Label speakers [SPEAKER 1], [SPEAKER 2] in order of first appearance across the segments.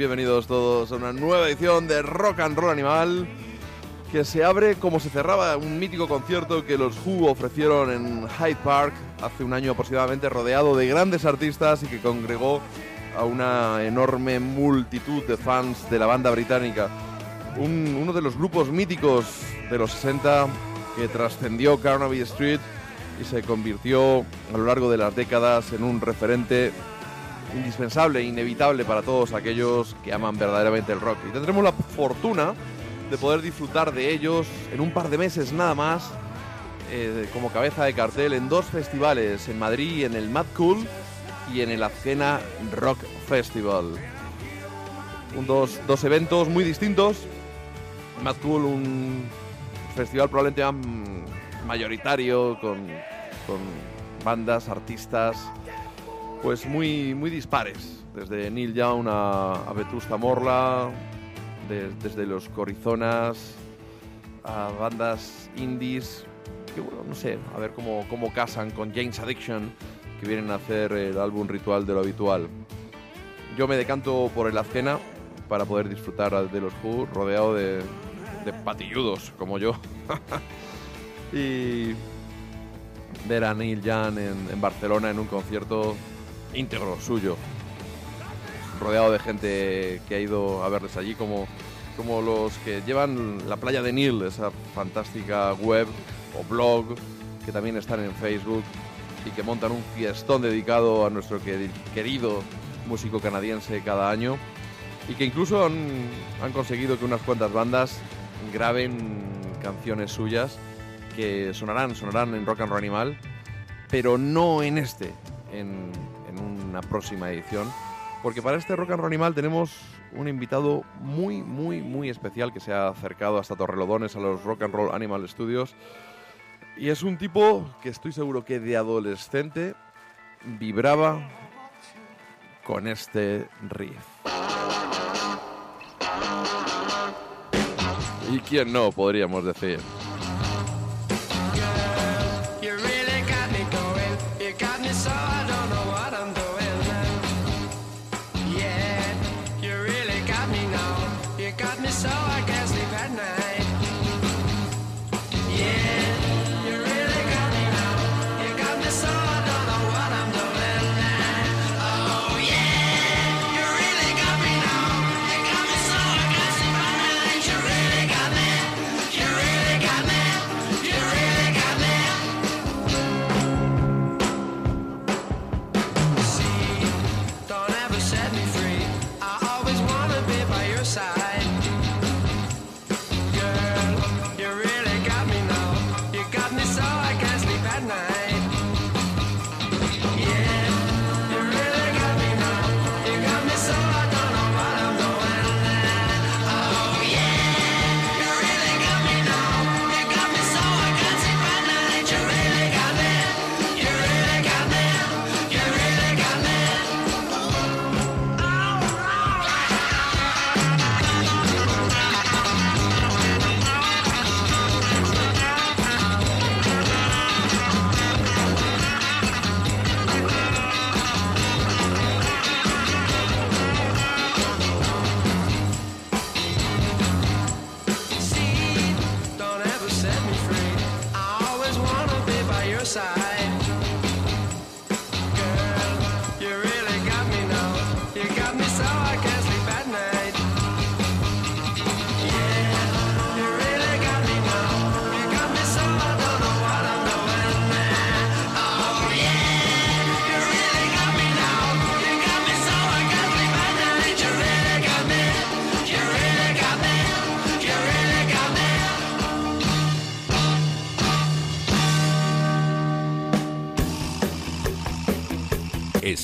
[SPEAKER 1] Bienvenidos todos a una nueva edición de Rock and Roll Animal que se abre como se cerraba un mítico concierto que los Who ofrecieron en Hyde Park hace un año aproximadamente, rodeado de grandes artistas y que congregó a una enorme multitud de fans de la banda británica. Un- uno de los grupos míticos de los 60 que trascendió Carnaby Street y se convirtió a lo largo de las décadas en un referente indispensable, inevitable para todos aquellos que aman verdaderamente el rock. Y tendremos la fortuna de poder disfrutar de ellos en un par de meses nada más, eh, como cabeza de cartel en dos festivales, en Madrid en el Mad Cool y en el Azkena Rock Festival. Un dos, dos eventos muy distintos. Mad Cool, un festival probablemente mayoritario, con bandas, artistas, pues muy, muy dispares. Desde Neil Young a, a Vetusta Morla, de- desde los Corizonas a bandas indies, que bueno, no sé, a ver cómo, cómo casan con James Addiction, que vienen a hacer el álbum ritual de lo habitual. Yo me decanto por el Azkena para poder disfrutar de los Who rodeado de, patilludos como yo. y ver a Neil Young en Barcelona en un concierto íntegro suyo, rodeado de gente que ha ido a verles allí, como, como los que llevan la playa de Neil, esa fantástica web o blog que también están en Facebook y que montan un fiestón dedicado a nuestro queri- querido músico canadiense cada año y que incluso han conseguido que unas cuantas bandas graben canciones suyas que sonarán, sonarán en Rock and Roll Animal, pero no en este, en, en una próxima edición, porque para este Rock and Roll Animal tenemos un invitado muy, muy, muy especial que se ha acercado hasta Torrelodones a los Rock and Roll Animal Studios. Y es un tipo que estoy seguro que de adolescente vibraba con este riff. ¿Y quién no, podríamos decir?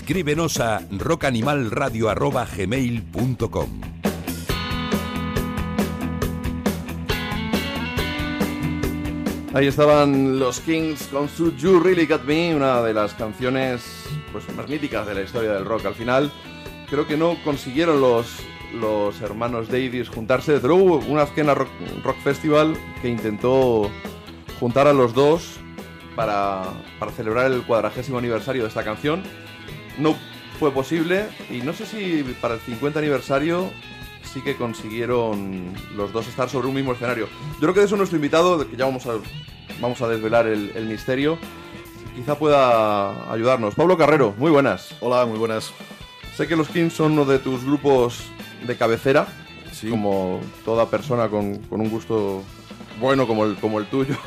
[SPEAKER 2] Escríbenos a rockanimalradio.gmail.com
[SPEAKER 1] Ahí estaban los Kings con su You Really Got Me, una de las canciones pues, más míticas de la historia del rock. Al final, creo que no consiguieron los, los hermanos Davies juntarse. Desde luego, una Azkena rock, rock Festival que intentó juntar a los dos para, para celebrar el cuadragésimo aniversario de esta canción. No fue posible y no sé si para el 50 aniversario sí que consiguieron los dos estar sobre un mismo escenario. Yo creo que de eso nuestro invitado, que ya vamos a, vamos a desvelar el, el misterio, quizá pueda ayudarnos. Pablo Carrero, muy buenas.
[SPEAKER 3] Hola, muy buenas.
[SPEAKER 1] Sé que los Kings son uno de tus grupos de cabecera,
[SPEAKER 3] Sí.
[SPEAKER 1] como toda persona con, con un gusto bueno como el, como el tuyo.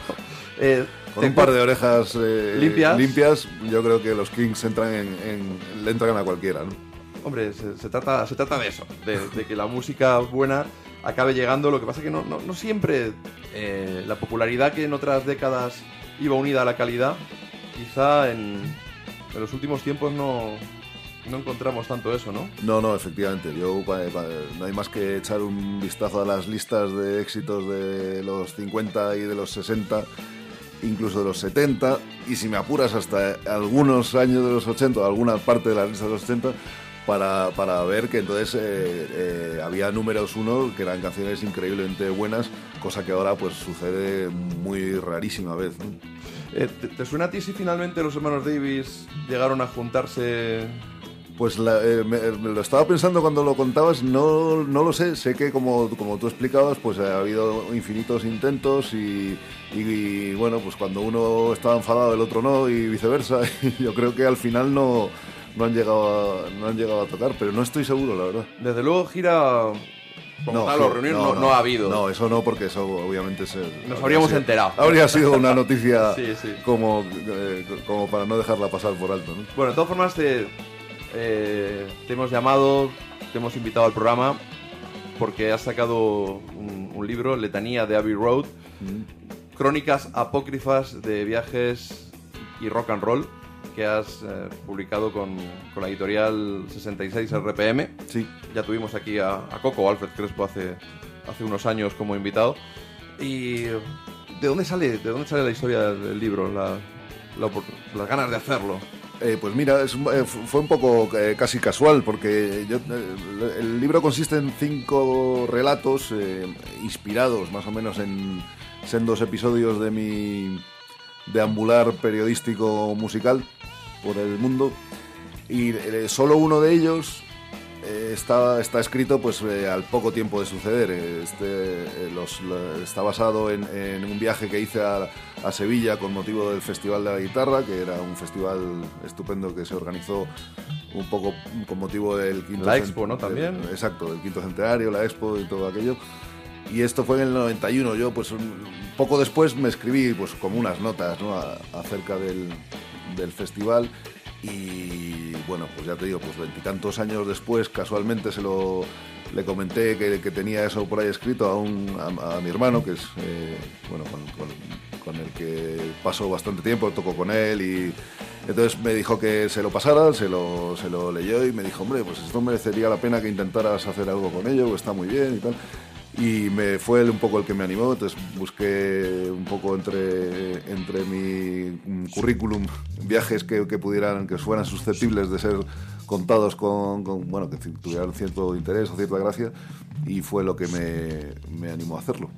[SPEAKER 1] Eh,
[SPEAKER 3] con un par de orejas eh,
[SPEAKER 1] Limpias.
[SPEAKER 3] yo creo que los Kings entran en, en- le entran a cualquiera, ¿no?
[SPEAKER 1] Hombre, se, se trata, se trata de eso, de, de que la música buena acabe llegando. Lo que pasa es que no, no, no siempre eh, la popularidad que en otras décadas iba unida a la calidad, quizá en, en los últimos tiempos no, no encontramos tanto eso, ¿no?
[SPEAKER 3] No, no, efectivamente. Yo no hay más que echar un vistazo a las listas de éxitos de los 50 y de los 60, incluso de los 70, y si me apuras hasta algunos años de los 80, alguna parte de las listas de los 80, para, para ver que entonces eh, eh, había números uno que eran canciones increíblemente buenas, cosa que ahora pues sucede muy rarísima vez.
[SPEAKER 1] Eh, ¿te, te suena a ti si finalmente los hermanos Davis llegaron a juntarse?
[SPEAKER 3] Pues la- eh, me, me lo estaba pensando cuando lo contabas, no, no lo sé, sé que como, como tú explicabas, pues ha habido infinitos intentos y, y, bueno, pues cuando uno estaba enfadado el otro no y viceversa, y yo creo que al final no, no, han llegado a, no han llegado a tocar, pero no estoy seguro, la verdad.
[SPEAKER 1] Desde luego gira como tal,
[SPEAKER 3] sí,
[SPEAKER 1] o no, no ha habido.
[SPEAKER 3] No, eso no, porque eso obviamente se...
[SPEAKER 1] Nos habríamos
[SPEAKER 3] sido-
[SPEAKER 1] enterado.
[SPEAKER 3] Habría sido una noticia
[SPEAKER 1] Sí, sí.
[SPEAKER 3] Como, eh, como para no dejarla pasar por alto, ¿no?
[SPEAKER 1] Bueno, de todas formas, te, eh, te hemos llamado, te hemos invitado al programa porque has sacado un, un libro, Letanía de Abbey Road, crónicas apócrifas de viajes y rock and roll, que has eh, publicado con, con la editorial 66 RPM.
[SPEAKER 3] Sí.
[SPEAKER 1] Ya tuvimos aquí a, a Coco Alfred Crespo hace, hace unos años como invitado. ¿Y de dónde sale, de dónde sale la historia del libro? La- las ganas de hacerlo.
[SPEAKER 3] Eh, pues mira, es eh, fu- fue un poco eh, casi casual, porque yo, eh, el libro consiste en cinco relatos inspirados más o menos en sendos episodios de mi deambular periodístico musical por el mundo. Y solo uno de ellos eh, está, está escrito pues eh, al poco tiempo de suceder. Este, eh, los- está basado en, en un viaje que hice a, a Sevilla con motivo del Festival de la Guitarra, que era un festival estupendo que se organizó un poco con motivo del quinto
[SPEAKER 1] La Expo, ¿no? También.
[SPEAKER 3] del- exacto, del quinto centenario, la Expo y todo aquello. Y esto fue en el 91. Yo, pues, un poco después me escribí, pues, como unas notas, ¿no? A- acerca del, del festival. Y bueno, pues ya te digo, pues veintitantos años después, casualmente se lo le comenté que, que tenía eso por ahí escrito a, un, a, mi hermano, que es, eh, bueno, con, con- el que paso bastante tiempo, toco con él y entonces me dijo que se lo pasara, se lo, se lo leyó y me dijo, hombre, pues esto merecería la pena que intentaras hacer algo con ello, está muy bien y tal. Y me fue él un poco el que me animó, entonces busqué un poco entre, entre mi mm, currículum viajes que, que pudieran, que fueran susceptibles de ser contados con, con, bueno, que tuvieran cierto interés o cierta gracia, y fue lo que me, me animó a hacerlo.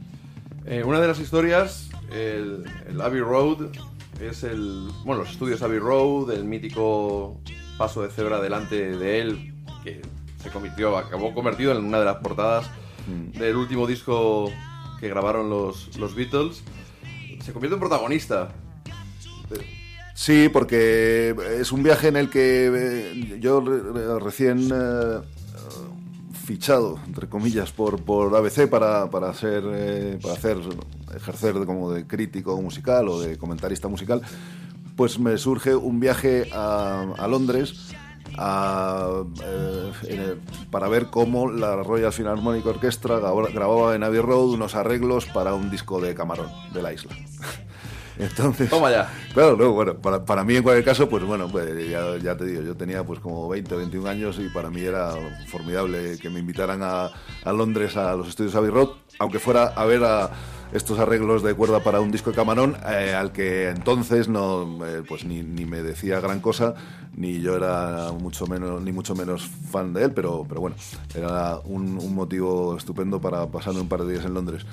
[SPEAKER 1] Eh, una de las historias, el, el Abbey Road, es el. Bueno, los estudios Abbey Road, el mítico paso de cebra delante de él, que se convirtió, acabó convertido en una de las portadas del último disco que grabaron los, los Beatles. Se convierte en protagonista.
[SPEAKER 3] Sí, porque es un viaje en el que eh, yo re- recién eh, fichado, entre comillas, por, por ABC para, para, hacer, eh, para hacer, ejercer como de crítico musical o de comentarista musical, pues me surge un viaje a, a Londres a, eh, para ver cómo la Royal Philharmonic Orchestra grababa en Abbey Road unos arreglos para un disco de Camarón, de la isla. Entonces,
[SPEAKER 1] Toma ya.
[SPEAKER 3] Claro, no, bueno, para, para mí en cualquier caso, pues bueno, pues ya, ya te digo, yo tenía pues como 20 o 21 años y para mí era formidable que me invitaran a, a Londres a los estudios Abbey Road, aunque fuera a ver a estos arreglos de cuerda para un disco de Camarón, eh, al que entonces no, eh, pues ni, me decía gran cosa, ni yo era mucho menos, ni mucho menos fan de él, pero, pero bueno, era un, motivo estupendo para pasarme un par de días en Londres.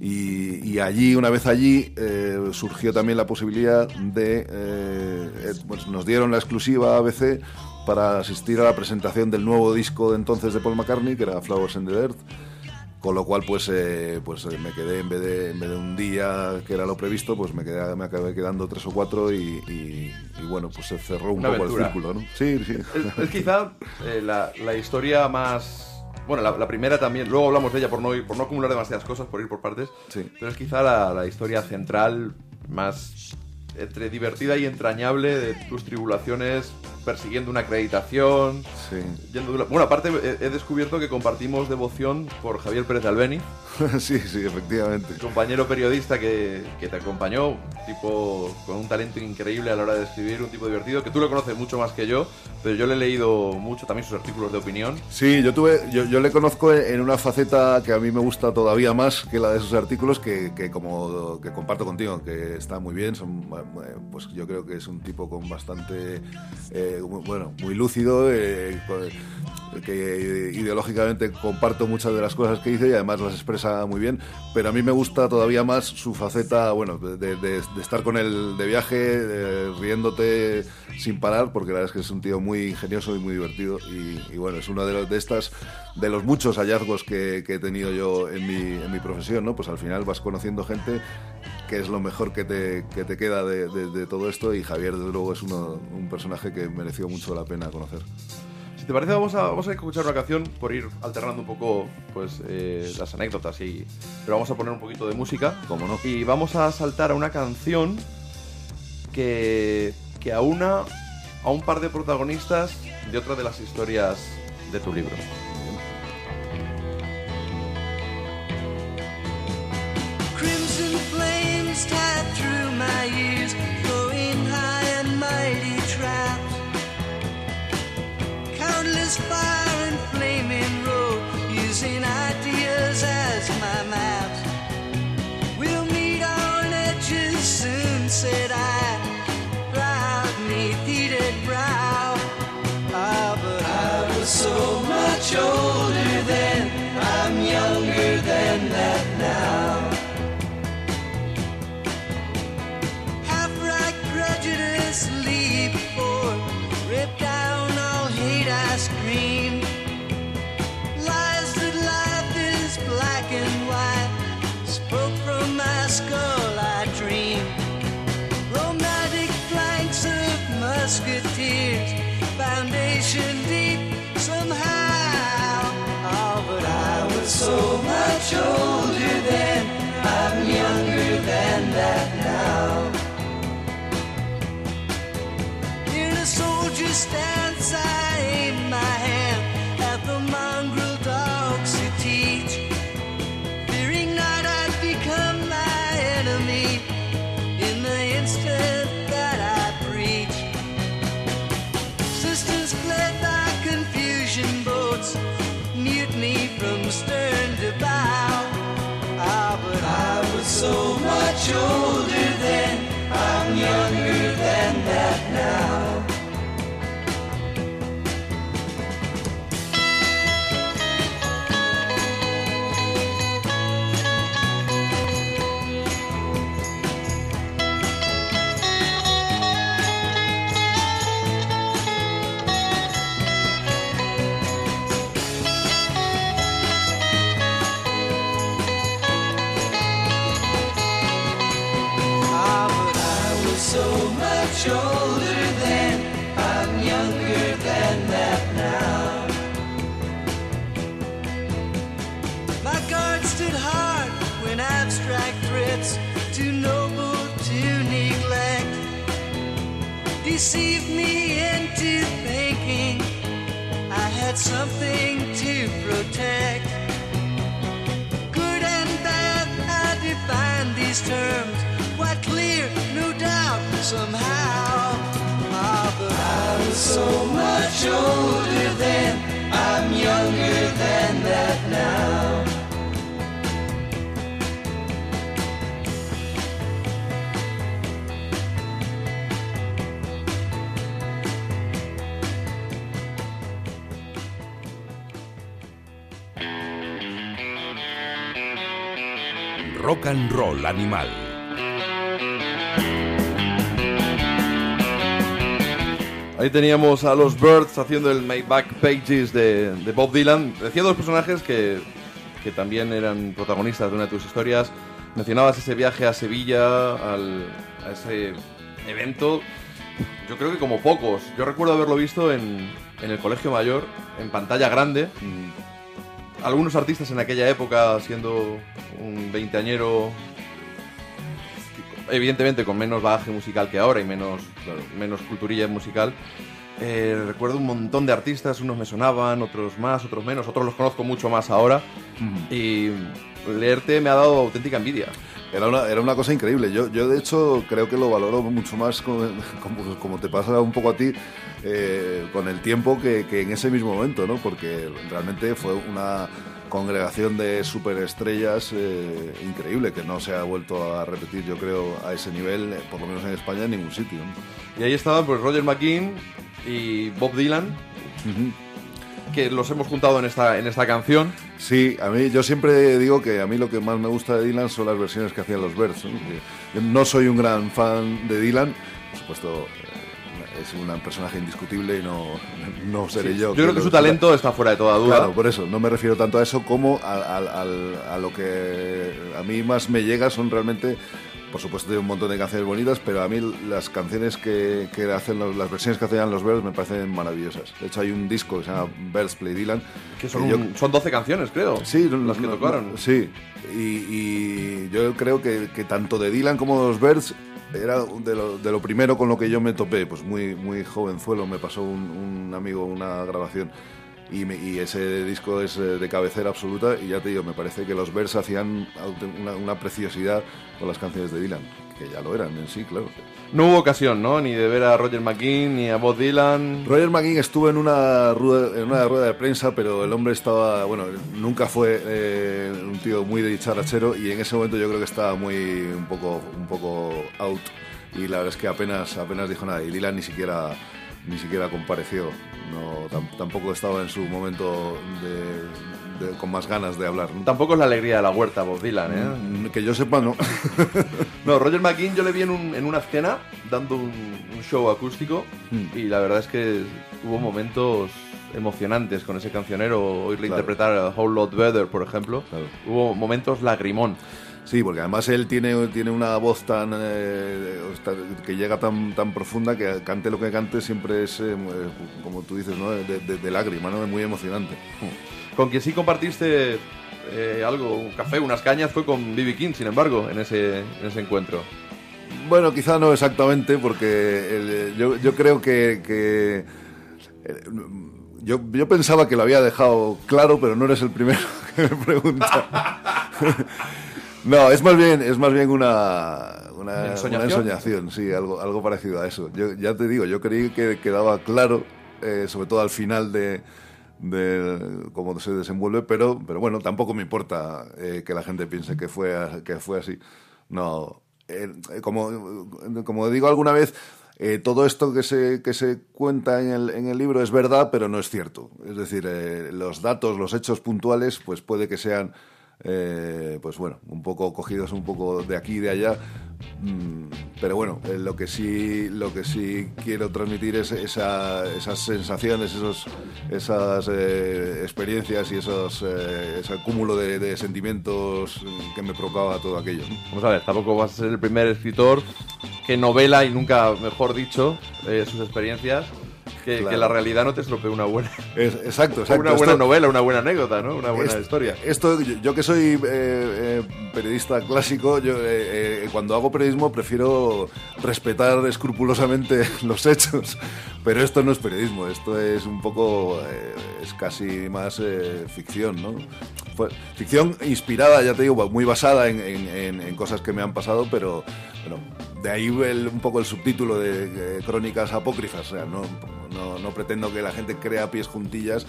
[SPEAKER 3] Y, allí, una vez allí, eh, surgió también la posibilidad de... pues nos dieron la exclusiva ABC para asistir a la presentación del nuevo disco de entonces de Paul McCartney, que era Flowers in the Earth. Con lo cual, pues, eh, pues eh, me quedé, en vez, de, en vez de un día que era lo previsto, pues me, quedé, me acabé quedando tres o cuatro y, y- y bueno, pues se cerró un
[SPEAKER 1] Una
[SPEAKER 3] poco
[SPEAKER 1] aventura.
[SPEAKER 3] el círculo, ¿no? Sí, sí.
[SPEAKER 1] Es, es quizá eh, la, la historia más. Bueno, la, la primera también, luego hablamos de ella por no, ir- por no acumular demasiadas cosas, por ir por partes.
[SPEAKER 3] Sí.
[SPEAKER 1] Pero es quizá la, la historia central más entre divertida y entrañable de tus tribulaciones persiguiendo una acreditación.
[SPEAKER 3] Sí.
[SPEAKER 1] yendo de una- Bueno, aparte he, he descubierto que compartimos devoción por Javier Pérez de Albeni,
[SPEAKER 3] sí, sí, efectivamente.
[SPEAKER 1] compañero periodista que, que te acompañó, un tipo con un talento increíble a la hora de escribir, un tipo divertido, que tú lo conoces mucho más que yo, pero yo le he leído mucho también sus artículos de opinión.
[SPEAKER 3] Sí, yo tuve, yo, yo le conozco en una faceta que a mí me gusta todavía más que la de sus artículos, que, que como que comparto contigo, que está muy bien, son, eh, pues yo creo que es un tipo con bastante, eh, bueno, muy lúcido, eh, que ideológicamente comparto muchas de las cosas que dice y además las expresa muy bien, pero a mí me gusta todavía más su faceta, bueno, de, estar con él de viaje, riéndote sin parar, porque la verdad es que es un tío muy ingenioso y muy divertido y, y bueno, es uno de, los, de estas, de los muchos hallazgos que, que he tenido yo en mi, en mi profesión, ¿no? Pues al final vas conociendo gente que es lo mejor que te, que te queda de, todo esto y Javier desde luego es uno, un personaje que mereció mucho la pena conocer.
[SPEAKER 1] Si te parece, vamos a, vamos a escuchar una canción por ir alternando un poco pues, eh, las anécdotas, y, pero vamos a poner un poquito de música.
[SPEAKER 3] ¿Cómo no?
[SPEAKER 1] Y vamos a saltar a una canción que, que aúna a un par de protagonistas de otra de las historias de tu libro.
[SPEAKER 4] Tied through my ears, high and mighty. Countless fire and flaming road, using ideas as my maps. We'll meet on edges soon, said I, heated brow. Ah, but I was so much older deceived me into thinking I had something to protect. Good and bad, I define these terms quite clear, no doubt, somehow. Ah, but I was so much older then, I'm younger than that now.
[SPEAKER 2] Rock and Roll Animal.
[SPEAKER 1] Ahí teníamos a los Birds haciendo el My Back Pages de, de Bob Dylan. Decía dos personajes que, que también eran protagonistas de una de tus historias. Mencionabas ese viaje a Sevilla, al- a ese evento. Yo creo que como pocos. Yo recuerdo haberlo visto en, en el Colegio Mayor, en pantalla grande. Algunos artistas en aquella época, siendo un veinteañero evidentemente con menos bagaje musical que ahora y menos, claro, menos culturilla musical. Eh, recuerdo un montón de artistas, unos me sonaban, otros más, otros menos, otros los conozco mucho más ahora. Y leerte me ha dado auténtica envidia.
[SPEAKER 3] Era una, era una cosa increíble. Yo, yo, de hecho, creo que lo valoro mucho más como, como, como te pasa un poco a ti eh, con el tiempo que, que en ese mismo momento, ¿no? Porque realmente fue una congregación de superestrellas eh, increíble que no se ha vuelto a repetir, yo creo, a ese nivel, eh, por lo menos en España, en ningún sitio. ¿no?
[SPEAKER 1] Y ahí estaban pues Roger McKean y Bob Dylan, que los hemos juntado en esta, en esta canción.
[SPEAKER 3] Sí, a mí yo siempre digo que a mí lo que más me gusta de Dylan son las versiones que hacían los Birds. ¿no? Soy un gran fan de Dylan, por supuesto eh, es un personaje indiscutible y no, no seré
[SPEAKER 1] Sí,
[SPEAKER 3] yo.
[SPEAKER 1] yo creo que su talento está fuera de toda duda.
[SPEAKER 3] Claro, por eso, no me refiero tanto a eso como a, a- al- a lo que a mí más me llega son realmente, por supuesto tiene un montón de canciones bonitas, pero a mí las canciones que, que hacen, los- las versiones que hacían los Birds me parecen maravillosas. De hecho hay un disco que se llama Birds Play Dylan.
[SPEAKER 1] que son,
[SPEAKER 3] yo-
[SPEAKER 1] son 12 canciones, creo.
[SPEAKER 3] Sí,
[SPEAKER 1] las que tocaron.
[SPEAKER 3] sí, y, y yo creo que, que tanto de Dylan como de los Birds era de lo, de lo primero con lo que yo me topé, pues muy, muy jovenzuelo, me pasó un, un amigo una grabación. Y, me- y ese disco es eh, de cabecera absoluta y ya te digo, me parece que los Birds hacían una, una preciosidad con las canciones de Dylan, que ya lo eran en sí, claro.
[SPEAKER 1] No hubo ocasión, ¿no? Ni de ver a Roger McKean, ni a Bob Dylan.
[SPEAKER 3] Roger McGinn estuvo en una, rueda, en una rueda de prensa, pero el hombre estaba, bueno, nunca fue eh, un tío muy de dicharachero y en ese momento yo creo que estaba muy, un poco, un poco out y la verdad es que apenas, apenas dijo nada y Dylan ni siquiera, ni siquiera compareció, no, tam- tampoco estaba en su momento de, de- con más ganas de hablar.
[SPEAKER 1] Tampoco es la alegría de la huerta, Bob Dylan, ¿eh?
[SPEAKER 3] Que yo sepa, no.
[SPEAKER 1] No, Roger McKean yo le vi en, un- en una escena dando un, un show acústico
[SPEAKER 3] Mm.
[SPEAKER 1] y la verdad es que hubo momentos emocionantes con ese cancionero, oírle
[SPEAKER 3] Claro.
[SPEAKER 1] interpretar a Whole Lot Better, por ejemplo.
[SPEAKER 3] Claro.
[SPEAKER 1] Hubo momentos lagrimón.
[SPEAKER 3] Sí, porque además él tiene, tiene una voz tan eh, que llega tan, tan profunda que cante lo que cante siempre es, eh, como tú dices, ¿no? de, de- de lágrima, ¿no? muy emocionante.
[SPEAKER 1] Con quien sí compartiste eh, algo, un café, unas cañas, fue con B.B. King, sin embargo, en ese, en ese encuentro.
[SPEAKER 3] Bueno, quizá no exactamente, porque el- yo, yo creo que... que, eh, yo, yo pensaba que lo había dejado claro, pero no eres el primero que me pregunta. No, es más bien, es más bien una, una,
[SPEAKER 1] ¿Ensoñación?
[SPEAKER 3] una ensoñación, sí, algo, algo parecido a eso. Yo ya te digo, yo creí que quedaba claro, eh, sobre todo al final de, de cómo se desenvuelve, pero, pero bueno, tampoco me importa eh, que la gente piense que fue, que fue así. No, eh, como, como digo alguna vez, eh, todo esto que se, que se cuenta en el, en el libro es verdad, pero no es cierto. Es decir, eh, los datos, los hechos puntuales, pues puede que sean, eh, pues bueno, un poco cogidos un poco de aquí y de allá. Mm, pero bueno, eh, lo que sí lo que sí quiero transmitir es esa- esas sensaciones, esos, esas eh, experiencias y esos, ese cúmulo de, de sentimientos que me provocaba todo aquello.
[SPEAKER 1] Vamos a ver, tampoco vas a ser el primer escritor que novela y nunca, mejor dicho, sus experiencias, que,
[SPEAKER 3] Claro.
[SPEAKER 1] que la realidad no te estropee una buena,
[SPEAKER 3] Es- exacto, exacto.
[SPEAKER 1] una buena
[SPEAKER 3] Esto-
[SPEAKER 1] novela, una buena anécdota, ¿no? Una buena historia.
[SPEAKER 3] Esto, yo, yo que soy eh, eh, periodista clásico, yo eh, cuando hago periodismo prefiero respetar escrupulosamente los hechos, pero esto no es periodismo, esto es un poco, es casi más ficción, ¿no? Fue- ficción inspirada, ya te digo, muy basada en, en- en- en cosas que me han pasado, pero bueno, de ahí el- un poco el subtítulo de eh, crónicas apócrifas, o sea, no, no, no pretendo que la gente crea pies juntillas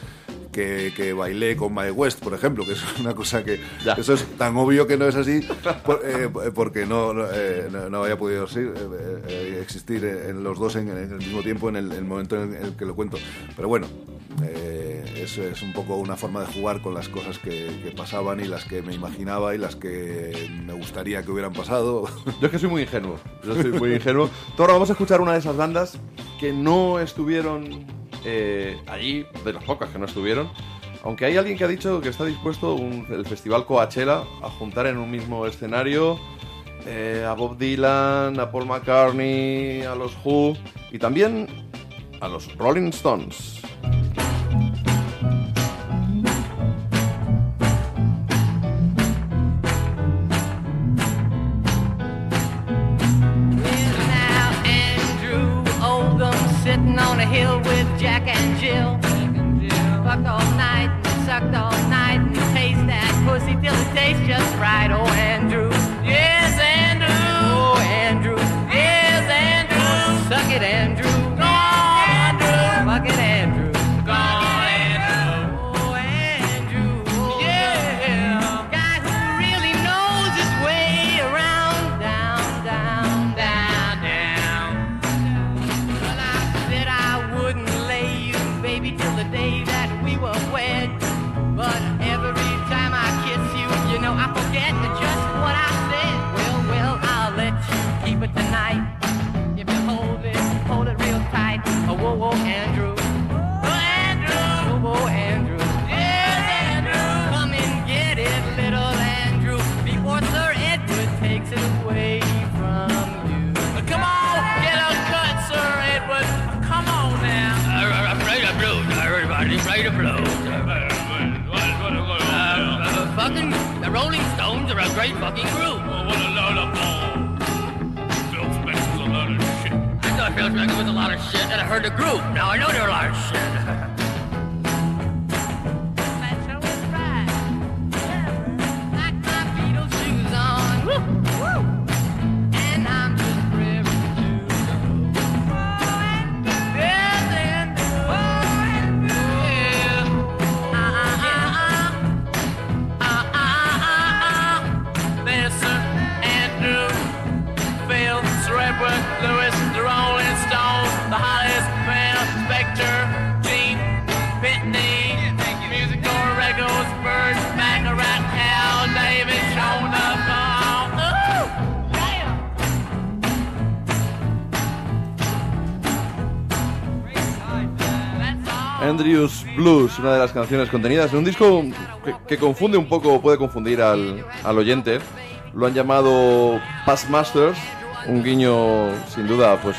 [SPEAKER 3] que, que bailé con Mae West, por ejemplo, que es una cosa que
[SPEAKER 1] Ya.
[SPEAKER 3] eso es tan obvio que no es así por- eh, porque no, eh, no- no había podido eh, eh, existir en los dos en, en el mismo tiempo en el, el momento en el que lo cuento. Pero bueno, eh, es, es un poco una forma de jugar con las cosas que, que pasaban y las que me imaginaba y las que me gustaría que hubieran pasado.
[SPEAKER 1] Yo es que soy muy ingenuo. Yo soy muy ingenuo. Ahora vamos a escuchar una de esas bandas que no estuvieron eh, allí, de las pocas que no estuvieron. Aunque hay alguien que ha dicho que está dispuesto el festival Coachella a juntar en un mismo escenario eh, a Bob Dylan, a Paul McCartney, a los Who y también a los Rolling Stones.
[SPEAKER 5] Sucked all night and taste that pussy till it tastes just right. Oh, Andrew.
[SPEAKER 6] Great fucking group. what a load of bull. Phil Spencer's a load of shit. I thought Phil Spencer was a lot of shit, and I heard the group. Now I know they're a lot of shit.
[SPEAKER 1] Andrews Blues, una de las canciones contenidas en un disco que, confunde un poco, puede confundir al, al oyente. Lo han llamado Past Masters, un guiño sin duda pues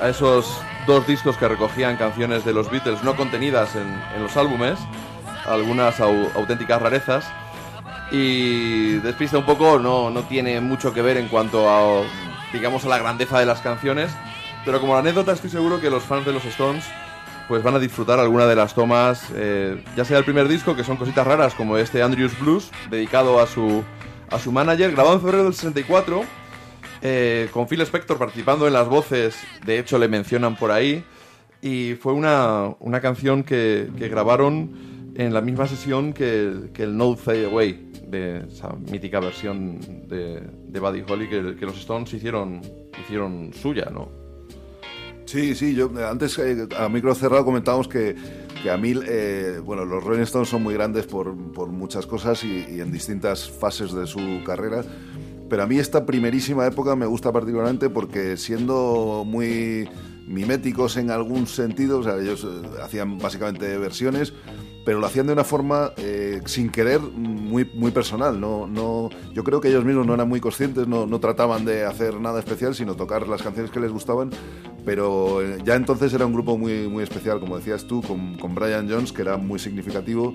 [SPEAKER 1] a esos dos discos que recogían canciones de los Beatles no contenidas en, los álbumes, algunas au- auténticas rarezas. Y despista un poco, no, no tiene mucho que ver en cuanto a, digamos, a la grandeza de las canciones. Pero como anécdota estoy seguro que los fans de los Stones pues van a disfrutar alguna de las tomas, eh, ya sea el primer disco, que son cositas raras, como este Andrews Blues, dedicado a su, a su manager, grabado en febrero del 64, eh, con Phil Spector participando en las voces, de hecho le mencionan por ahí, y fue una, una canción que, que grabaron en la misma sesión que, que el No Fade Away, de esa mítica versión de, de Buddy Holly que, que los Stones hicieron, hicieron suya, ¿no?
[SPEAKER 3] Sí, sí, yo eh, antes eh, a micro cerrado comentábamos que, que a mí, eh, bueno, los Rolling Stones son muy grandes por, por muchas cosas y, y en distintas fases de su carrera, pero a mí esta primerísima época me gusta particularmente porque siendo muy miméticos en algún sentido, o sea, ellos hacían básicamente versiones, pero lo hacían de una forma eh, sin querer muy, muy personal. No, no, yo creo que ellos mismos no eran muy conscientes, no, no trataban de hacer nada especial, sino tocar las canciones que les gustaban. Pero eh, ya entonces era un grupo muy, muy especial, como decías tú, con, con Brian Jones, que era muy significativo,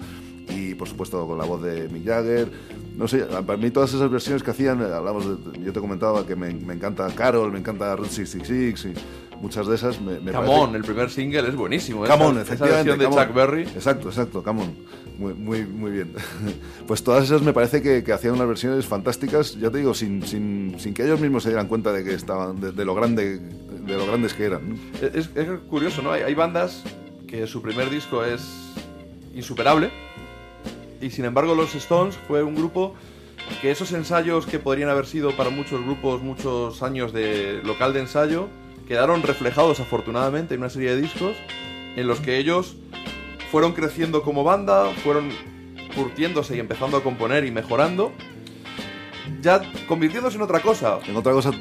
[SPEAKER 3] y por supuesto con la voz de Mick Jagger. No sé, para mí todas esas versiones que hacían, hablamos de- yo te comentaba que me, me encanta Carol, me encanta Route 66 y muchas de esas me, me parece-
[SPEAKER 1] On, el primer single es buenísimo.
[SPEAKER 3] Come
[SPEAKER 1] esa- esa
[SPEAKER 3] efectivamente.
[SPEAKER 1] versión de. Chuck Berry.
[SPEAKER 3] Exacto, exacto, Come on. Muy, muy, muy bien. Pues todas esas me parece que, que hacían unas versiones fantásticas, ya te digo, sin, sin, sin que ellos mismos se dieran cuenta de que estaban, de, de lo grande, de lo grandes que eran. ¿no?
[SPEAKER 1] Es, es curioso, ¿no? Hay, hay bandas que su primer disco es insuperable y sin embargo los Stones fue un grupo que esos ensayos que podrían haber sido para muchos grupos muchos años de local de ensayo quedaron reflejados afortunadamente en una serie de discos en los que ellos fueron creciendo como banda, fueron curtiéndose y empezando a componer y mejorando, ya convirtiéndose en otra cosa,
[SPEAKER 3] En otra cosa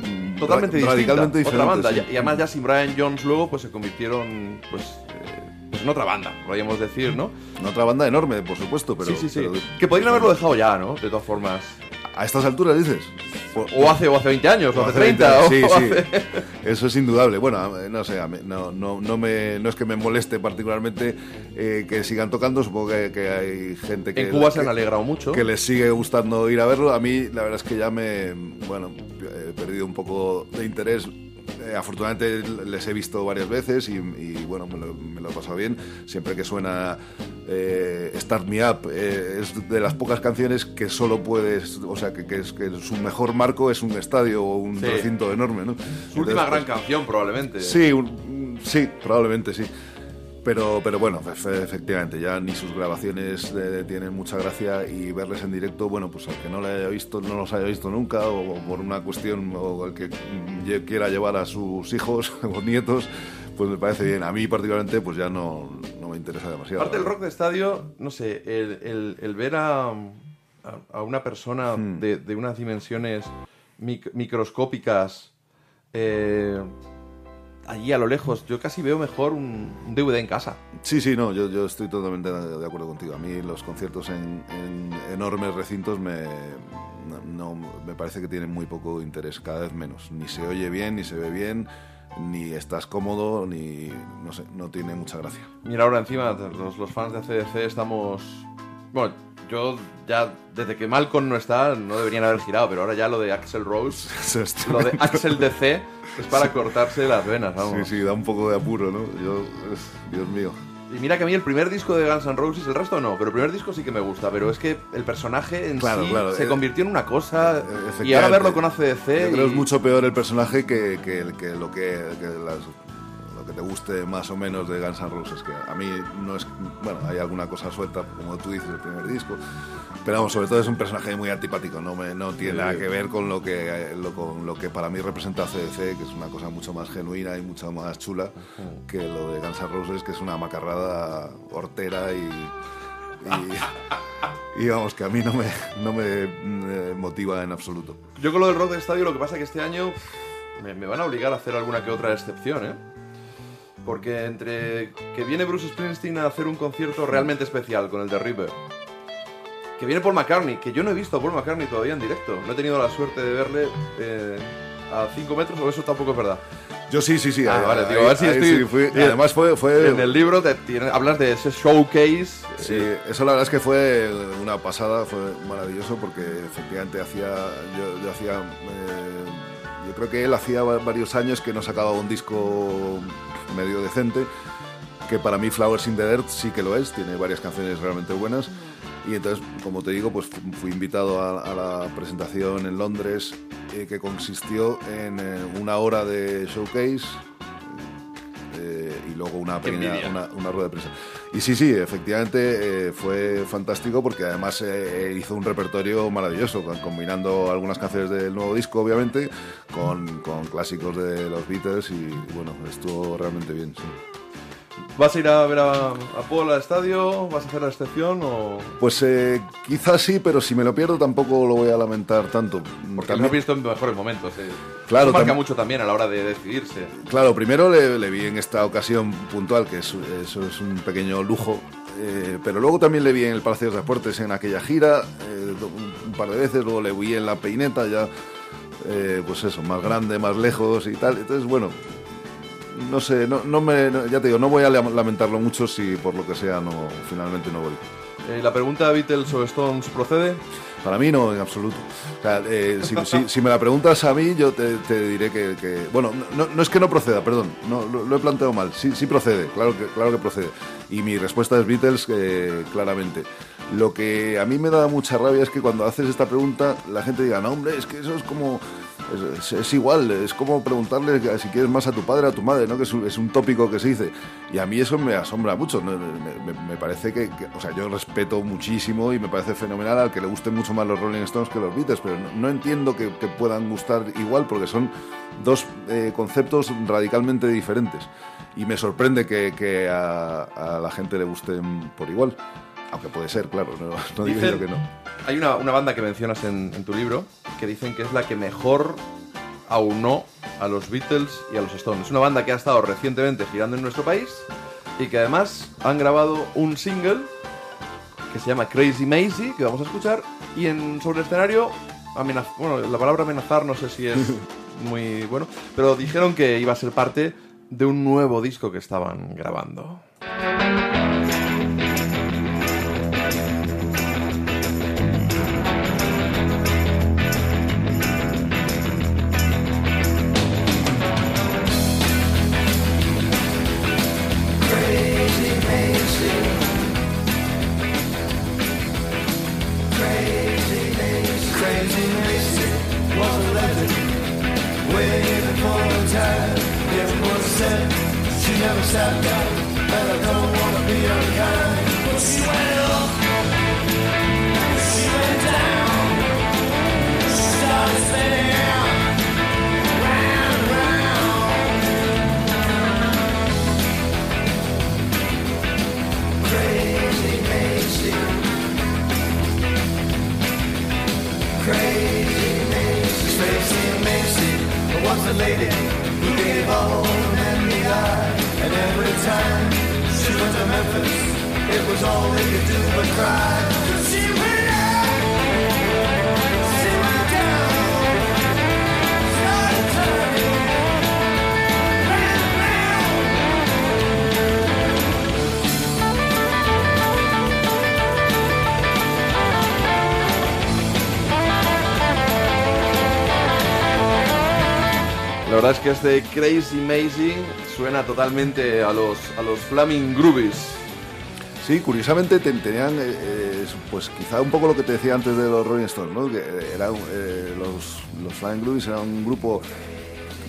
[SPEAKER 1] totalmente
[SPEAKER 3] ra-
[SPEAKER 1] distinta,
[SPEAKER 3] radicalmente diferente.
[SPEAKER 1] otra banda.
[SPEAKER 3] sí.
[SPEAKER 1] Y, además ya sin Brian Jones luego pues se convirtieron pues, eh, pues en otra banda, podríamos decir, ¿no?
[SPEAKER 3] En otra banda enorme, por supuesto, pero...
[SPEAKER 1] sí, sí, sí.
[SPEAKER 3] pero-
[SPEAKER 1] que podrían haberlo dejado ya, ¿no? De todas formas.
[SPEAKER 3] A estas alturas, dices.
[SPEAKER 1] O hace, o hace 20 años, o, hace
[SPEAKER 3] hace
[SPEAKER 1] 30.
[SPEAKER 3] 20, sí,
[SPEAKER 1] o
[SPEAKER 3] sí. Eso es indudable. Bueno, no sé, no, no, no, me, no es que me moleste particularmente eh, que sigan tocando. Supongo que, que hay gente que.
[SPEAKER 1] En Cuba se han alegrado mucho.
[SPEAKER 3] Que les sigue gustando ir a verlo. A mí, la verdad es que ya me. Bueno, he perdido un poco de interés eh, afortunadamente les he visto varias veces y, y, bueno, me lo, me lo he pasado bien. Siempre que suena eh, Start Me Up, eh, es de las pocas canciones que solo puedes, o sea, que, que es, que su mejor marco es un estadio o un
[SPEAKER 1] Sí.
[SPEAKER 3] recinto enorme, ¿no?
[SPEAKER 1] Su última
[SPEAKER 3] Entonces,
[SPEAKER 1] gran canción, probablemente.
[SPEAKER 3] Sí, un- sí, probablemente sí. Pero, pero bueno, efe- efectivamente, ya ni sus grabaciones eh, tienen mucha gracia y verles en directo, bueno, pues al que no haya visto, no los haya visto nunca, o, por una cuestión, o el que quiera llevar a sus hijos o nietos, pues me parece bien. A mí particularmente, pues ya no, no me interesa demasiado.
[SPEAKER 1] Aparte del rock de estadio, no sé, el, el- el ver a, a- a una persona
[SPEAKER 3] Hmm.
[SPEAKER 1] de, de unas dimensiones mic- microscópicas eh, allí a lo lejos, yo casi veo mejor un, un DVD en casa.
[SPEAKER 3] Sí, sí, no, yo, yo estoy totalmente de acuerdo contigo. A mí los conciertos en, en enormes recintos me, no, no- me parece que tienen muy poco interés, cada vez menos. Ni se oye bien, ni se ve bien, ni estás cómodo, ni, no sé, no tiene mucha gracia.
[SPEAKER 1] Mira, ahora encima, los, los fans de ACDC estamos... Bueno, yo ya, desde que Malcolm no está, no deberían haber girado, pero ahora ya lo de Axel Rose, lo de Axel DC, es para cortarse las venas, vamos.
[SPEAKER 3] Sí, sí, da un poco de apuro, ¿no? Yo, es- Dios mío.
[SPEAKER 1] Y mira que a mí el primer disco de Guns N' Roses, el resto no, pero el primer disco sí que me gusta, pero es que el personaje en
[SPEAKER 3] Claro,
[SPEAKER 1] sí
[SPEAKER 3] claro,
[SPEAKER 1] se
[SPEAKER 3] eh,
[SPEAKER 1] convirtió en una cosa y
[SPEAKER 3] Efectivamente.
[SPEAKER 1] ahora verlo con ACDC
[SPEAKER 3] Yo creo
[SPEAKER 1] y-
[SPEAKER 3] es mucho peor el personaje que, que, que lo que, que las- que te guste más o menos de Guns N' Roses. Que a mí no es. Bueno, hay alguna cosa suelta, como tú dices, el primer disco. Pero vamos, sobre todo es un personaje muy antipático. No, me, no tiene nada que ver con lo que, lo, con lo que para mí representa CDC, que es una cosa mucho más genuina y mucho más chula que lo de Guns N' Roses, que es una macarrada hortera y. y- y vamos, que a mí no me, no me eh, motiva en absoluto.
[SPEAKER 1] Yo con lo del rock de estadio lo que pasa es que este año me, me van a obligar a hacer alguna que otra excepción, ¿eh? Porque entre que viene Bruce Springsteen a hacer un concierto realmente especial con el de River, que viene Paul McCartney, que yo no he visto a Paul McCartney todavía en directo, no he tenido la suerte de verle eh, a 5 metros, o eso tampoco es verdad.
[SPEAKER 3] Yo sí, sí, sí.
[SPEAKER 1] Ah,
[SPEAKER 3] ahí-
[SPEAKER 1] vale,
[SPEAKER 3] ahí-
[SPEAKER 1] digo, a ver si
[SPEAKER 3] ahí
[SPEAKER 1] estoy-
[SPEAKER 3] sí fui. Y además fue... fue
[SPEAKER 1] En el libro te tiene- hablas de ese showcase.
[SPEAKER 3] Sí,
[SPEAKER 1] eh,
[SPEAKER 3] eso la verdad es que fue una pasada, fue maravilloso porque efectivamente hacía, yo, yo hacía, eh, yo creo que él hacía va- varios años que no sacaba un disco medio decente, que para mí Flowers in the Dirt sí que lo es, tiene varias canciones realmente buenas y entonces, como te digo, pues fu- fui invitado a, a la presentación en Londres eh, que consistió en eh, una hora de showcase eh, y luego una pequeña una, una rueda de prensa. Y sí, sí, efectivamente eh, fue fantástico porque además eh, hizo un repertorio maravilloso, combinando algunas canciones del nuevo disco, obviamente, con, con clásicos de los Beatles y, y bueno, estuvo realmente bien. sí.
[SPEAKER 1] ¿Vas a ir a ver a, a Paul al estadio? ¿Vas a hacer la excepción o...?
[SPEAKER 3] Pues eh, quizás sí, pero si me lo pierdo tampoco lo voy a lamentar tanto.
[SPEAKER 1] Porque lo
[SPEAKER 3] También-
[SPEAKER 1] has visto en mejores momentos. eh.
[SPEAKER 3] Claro,
[SPEAKER 1] Eso marca
[SPEAKER 3] tam-
[SPEAKER 1] mucho también a la hora de decidirse.
[SPEAKER 3] Claro, primero le, le vi en esta ocasión puntual, que es, eso es un pequeño lujo, eh, pero luego también le vi en el Palacio de Deportes en aquella gira, eh, un, un par de veces, luego le vi en la peineta ya, eh, pues eso, más grande, más lejos y tal. Entonces, bueno, no sé, no, no me, no- ya te digo, no voy a lam- lamentarlo mucho si por lo que sea no finalmente no voy.
[SPEAKER 1] Eh, ¿La pregunta Beatles o Stones procede?
[SPEAKER 3] Para mí no, en absoluto. O sea, eh, si, si- si me la preguntas a mí, yo te, te diré que, que- Bueno, no, no es que no proceda, perdón, no, lo, lo he planteado mal. Sí, sí procede, claro que, claro que procede. Y mi respuesta es Beatles, eh, claramente. Lo que a mí me da mucha rabia es que cuando haces esta pregunta, la gente diga, no, hombre, es que eso es como... Es, igual, es como preguntarle si quieres más a tu padre o a tu madre, ¿no? Que es un, tópico que se dice. Y a mí eso me asombra mucho. Me, parece que, que- O sea, yo respeto muchísimo y me parece fenomenal al que le gusten mucho más los Rolling Stones que los Beatles, pero no, entiendo que, que puedan gustar igual porque son dos eh, conceptos radicalmente diferentes. Y me sorprende que, a la gente le gusten por igual. Aunque puede ser, claro, no, no digo
[SPEAKER 1] Dicen-
[SPEAKER 3] yo que no.
[SPEAKER 1] Hay una, una banda que mencionas en, en tu libro que dicen que es la que mejor aunó a los Beatles y a los Stones. Es una banda que ha estado recientemente girando en nuestro país y que además han grabado un single que se llama Crazy Maisie, que vamos a escuchar, y en, sobre el escenario, amenaz- bueno, la palabra amenazar no sé si es muy bueno, pero dijeron que iba a ser parte de un nuevo disco que estaban grabando. Que este Crazy Amazing suena totalmente a los, a los Flaming Groovies.
[SPEAKER 3] Sí, curiosamente ten- tenían, eh, eh, pues quizá un poco lo que te decía antes de los Rolling Stones, ¿no? Que eh, eran, eh, los, los Flying Groovies eran un grupo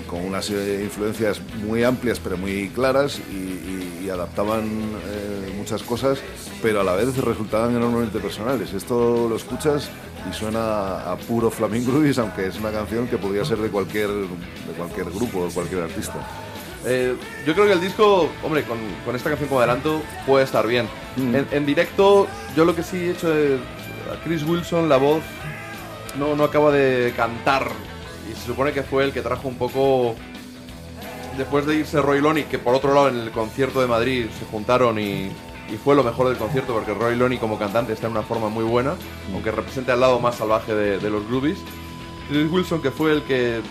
[SPEAKER 3] con unas eh, influencias muy amplias pero muy claras y, y- y adaptaban eh, muchas cosas, pero a la vez resultaban enormemente personales. Esto lo escuchas y suena a puro Flaming Groovies, aunque es una canción que podría ser de cualquier, de cualquier grupo, de cualquier artista.
[SPEAKER 1] Eh, yo creo que el disco, hombre, con, con esta canción como adelanto, puede estar bien. En, en directo, yo lo que sí he hecho es. A Chris Wilson, la voz, no, no acaba de cantar. Y se supone que fue el que trajo un poco. Después de irse Roy Loney, que por otro lado en el concierto de Madrid se juntaron y, y fue lo mejor del concierto, porque Roy Loney como cantante está en una forma muy buena, aunque representa el lado más salvaje de, de los Groovies. Chris Wilson, que fue el que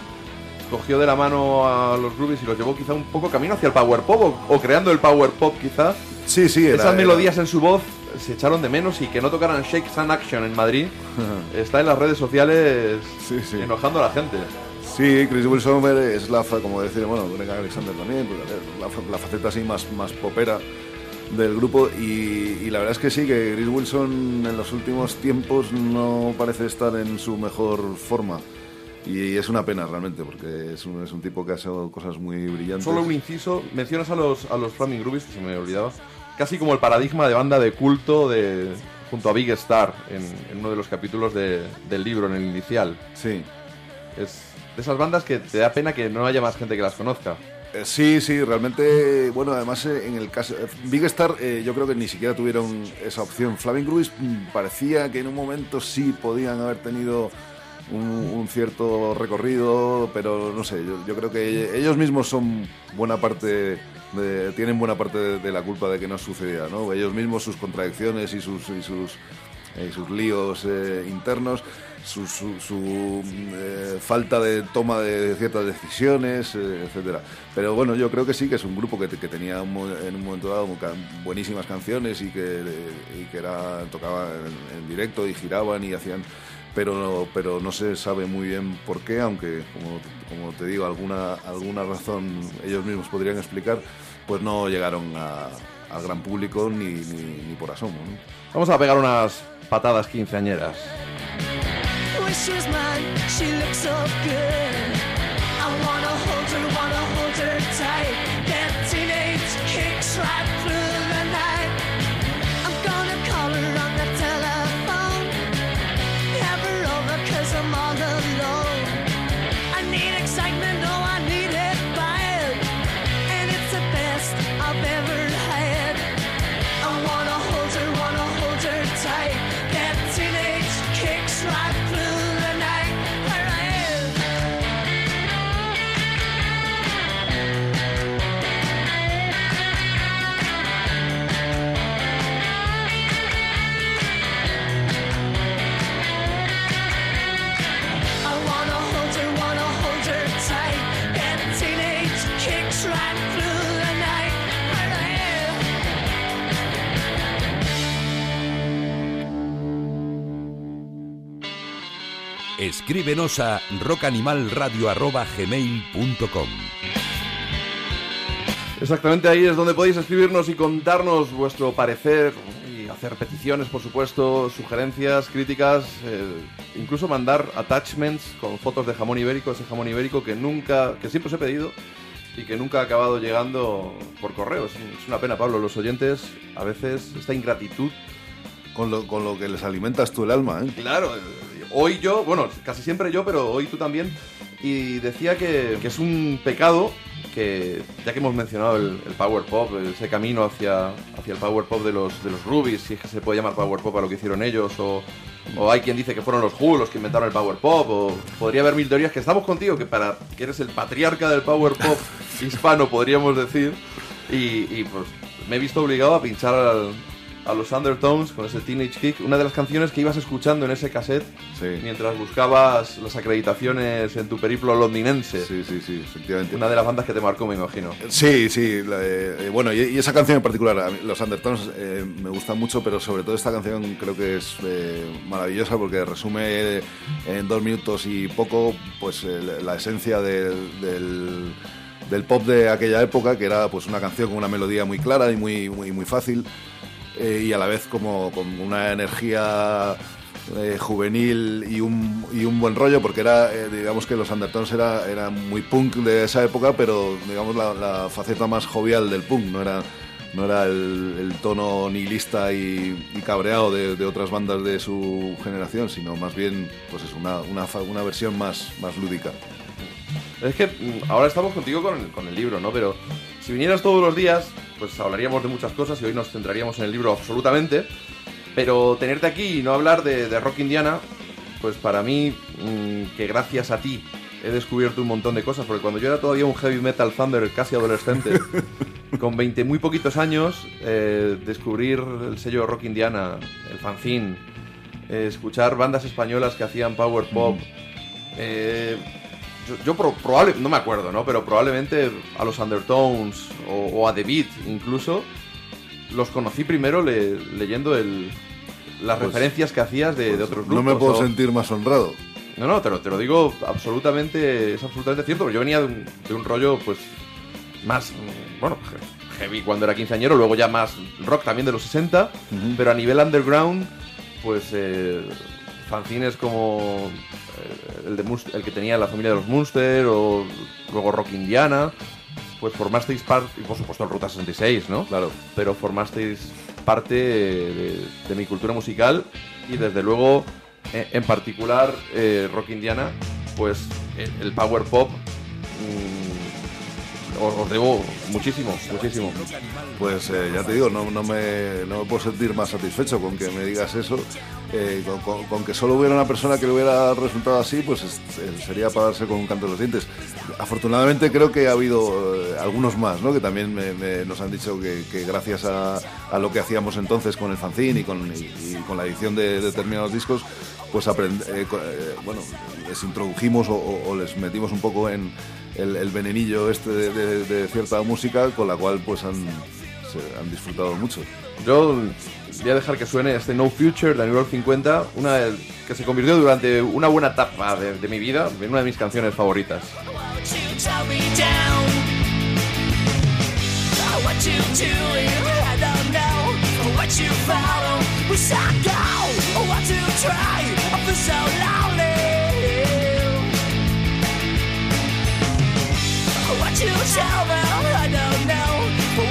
[SPEAKER 1] cogió de la mano a los Groovies y los llevó quizá un poco camino hacia el power pop o, o creando el power pop quizá.
[SPEAKER 3] Sí, sí, era-
[SPEAKER 1] Esas
[SPEAKER 3] era-
[SPEAKER 1] melodías en su voz se echaron de menos y que no tocaran Shake Sun Action en Madrid está en las redes sociales
[SPEAKER 3] Sí, sí.
[SPEAKER 1] enojando a la gente.
[SPEAKER 3] Sí, Chris Wilson es la, como decir, bueno, Greg Alexander también, la faceta así más, más popera del grupo y, y la verdad es que sí, que Chris Wilson en los últimos tiempos no parece estar en su mejor forma y es una pena realmente porque es un, es un tipo que ha hecho cosas muy brillantes.
[SPEAKER 1] Solo un inciso, mencionas a los, a los Flaming Groovies, que se me olvidaba, casi como el paradigma de banda de culto de junto a Big Star en, en uno de los capítulos de- del libro, en el inicial.
[SPEAKER 3] Sí.
[SPEAKER 1] Es de esas bandas que te da pena que no haya más gente que las conozca.
[SPEAKER 3] Eh, Sí, sí, realmente, bueno, además eh, en el caso, eh, Big Star yo creo que ni siquiera tuvieron esa opción. Flaming Groovies mm, parecía que en un momento sí podían haber tenido un, cierto recorrido, pero no sé, yo, creo que ellos mismos son buena parte, de- tienen buena parte de, la culpa de que no sucediera, ¿no? Ellos mismos, sus contradicciones y sus, y sus, y sus líos internos, su, eh, falta de toma de ciertas decisiones, eh, etcétera. Pero bueno, yo creo que sí, que es un grupo que, que tenía en un momento dado buenísimas canciones y que, y que era, en, directo y giraban y hacían... Pero, pero no se sabe muy bien por qué, aunque como, te digo, alguna, alguna razón ellos mismos podrían explicar, pues no llegaron al gran público ni, por asomo. ¿no?
[SPEAKER 1] Vamos a pegar unas patadas quinceañeras.
[SPEAKER 4] Wish she was mine, she looks so good.
[SPEAKER 7] Escríbenos a rockanimalradio.gmail.com
[SPEAKER 1] Exactamente ahí es donde podéis escribirnos y contarnos vuestro parecer y hacer peticiones, por supuesto, sugerencias, críticas, eh, incluso mandar attachments con fotos de jamón ibérico, ese jamón ibérico que nunca, que siempre os he pedido y que nunca ha acabado llegando por correo. Es una pena, Pablo. Los oyentes, a veces, esta ingratitud.
[SPEAKER 3] Con lo, con lo que les alimentas tú el alma, ¿eh?
[SPEAKER 1] Claro, hoy yo, bueno, casi siempre yo, pero hoy tú también. Y decía que, que es un pecado que, ya que hemos mencionado el, el power pop, ese camino hacia, hacia el power pop de los, de los Rubies, si es que se puede llamar power pop a lo que hicieron ellos, o, o hay quien dice que fueron los Who los que inventaron el power pop, o podría haber mil teorías que estamos contigo, que para que eres el patriarca del power pop hispano, podríamos decir, y, y, pues me he visto obligado a pinchar al- a los Undertones con ese Teenage Kick, una de las canciones que ibas escuchando en ese cassette
[SPEAKER 3] Sí.
[SPEAKER 1] mientras buscabas las acreditaciones en tu periplo londinense.
[SPEAKER 3] Sí, sí, sí, efectivamente.
[SPEAKER 1] Una de las bandas que te marcó, me imagino.
[SPEAKER 3] Sí, sí. la- eh, bueno, y, y esa canción en particular, a mí los Undertones eh, me gustan mucho, pero sobre todo esta canción creo que es eh, maravillosa porque resume eh, en dos minutos y poco pues eh, la esencia del, del, del pop de aquella época, que era pues una canción con una melodía muy clara y muy, muy, muy fácil eh, y a la vez como con una energía eh, juvenil y un, y un buen rollo, porque era, eh, digamos que los Undertones era, era muy punk de esa época, pero digamos la, la faceta más jovial del punk, no era, no era el, el tono nihilista y, y cabreado de, de otras bandas de su generación, sino más bien pues es una, una, una versión más, más lúdica.
[SPEAKER 1] Es que mm, ahora estamos contigo con el, con el libro, ¿no? Pero si vinieras todos los días, pues hablaríamos de muchas cosas y hoy nos centraríamos en el libro absolutamente. Pero tenerte aquí y no hablar de, de Rock Indiana, pues para mí, mm, que gracias a ti he descubierto un montón de cosas, porque cuando yo era todavía un heavy metal thunder casi adolescente, con 20 muy poquitos años, eh, descubrir el sello Rock Indiana, el fanzine, eh, escuchar bandas españolas que hacían power pop, eh, yo, yo pro- probable, no me acuerdo, ¿no? Pero probablemente a los Undertones o, o a The Beat incluso los conocí primero le- leyendo el, las
[SPEAKER 3] Pues-
[SPEAKER 1] referencias que hacías de, de otros grupos.
[SPEAKER 3] no me puedo
[SPEAKER 1] o-
[SPEAKER 3] sentir más honrado.
[SPEAKER 1] no, no, te lo, te lo digo absolutamente, es absolutamente cierto. Yo venía de un, de un rollo, pues, más, bueno, he- heavy cuando era quinceañero, luego ya más rock también de los 60, pero a nivel underground, pues, eh, fanzines como eh, el, de el que tenía la familia de los Munster, o luego Rock Indiana, pues formasteis parte, y por supuesto el Ruta 66, ¿no?
[SPEAKER 3] Claro.
[SPEAKER 1] pero formasteis parte de, de mi cultura musical y desde luego, eh, en particular, eh, Rock Indiana, pues el, power pop mm, os, os debo muchísimo, muchísimo.
[SPEAKER 3] Pues eh, ya te digo, no, no, me, no me puedo sentir más satisfecho con que me digas eso. Eh, con, que solo hubiera una persona que le hubiera resultado así, pues es- eh, sería para darse con un canto en los dientes. Afortunadamente creo que ha habido eh, algunos más, ¿no? que también nos han dicho que, gracias a, lo que hacíamos entonces con el fanzine y con, la edición de determinados discos, pues aprend- eh, bueno, les introdujimos o, les metimos un poco en el, venenillo este de, de- de cierta música con la cual pues han, han disfrutado mucho.
[SPEAKER 1] Yo voy a dejar que suene este No Future de New York 50, una que se convirtió durante una buena etapa de, mi vida en una de mis canciones favoritas.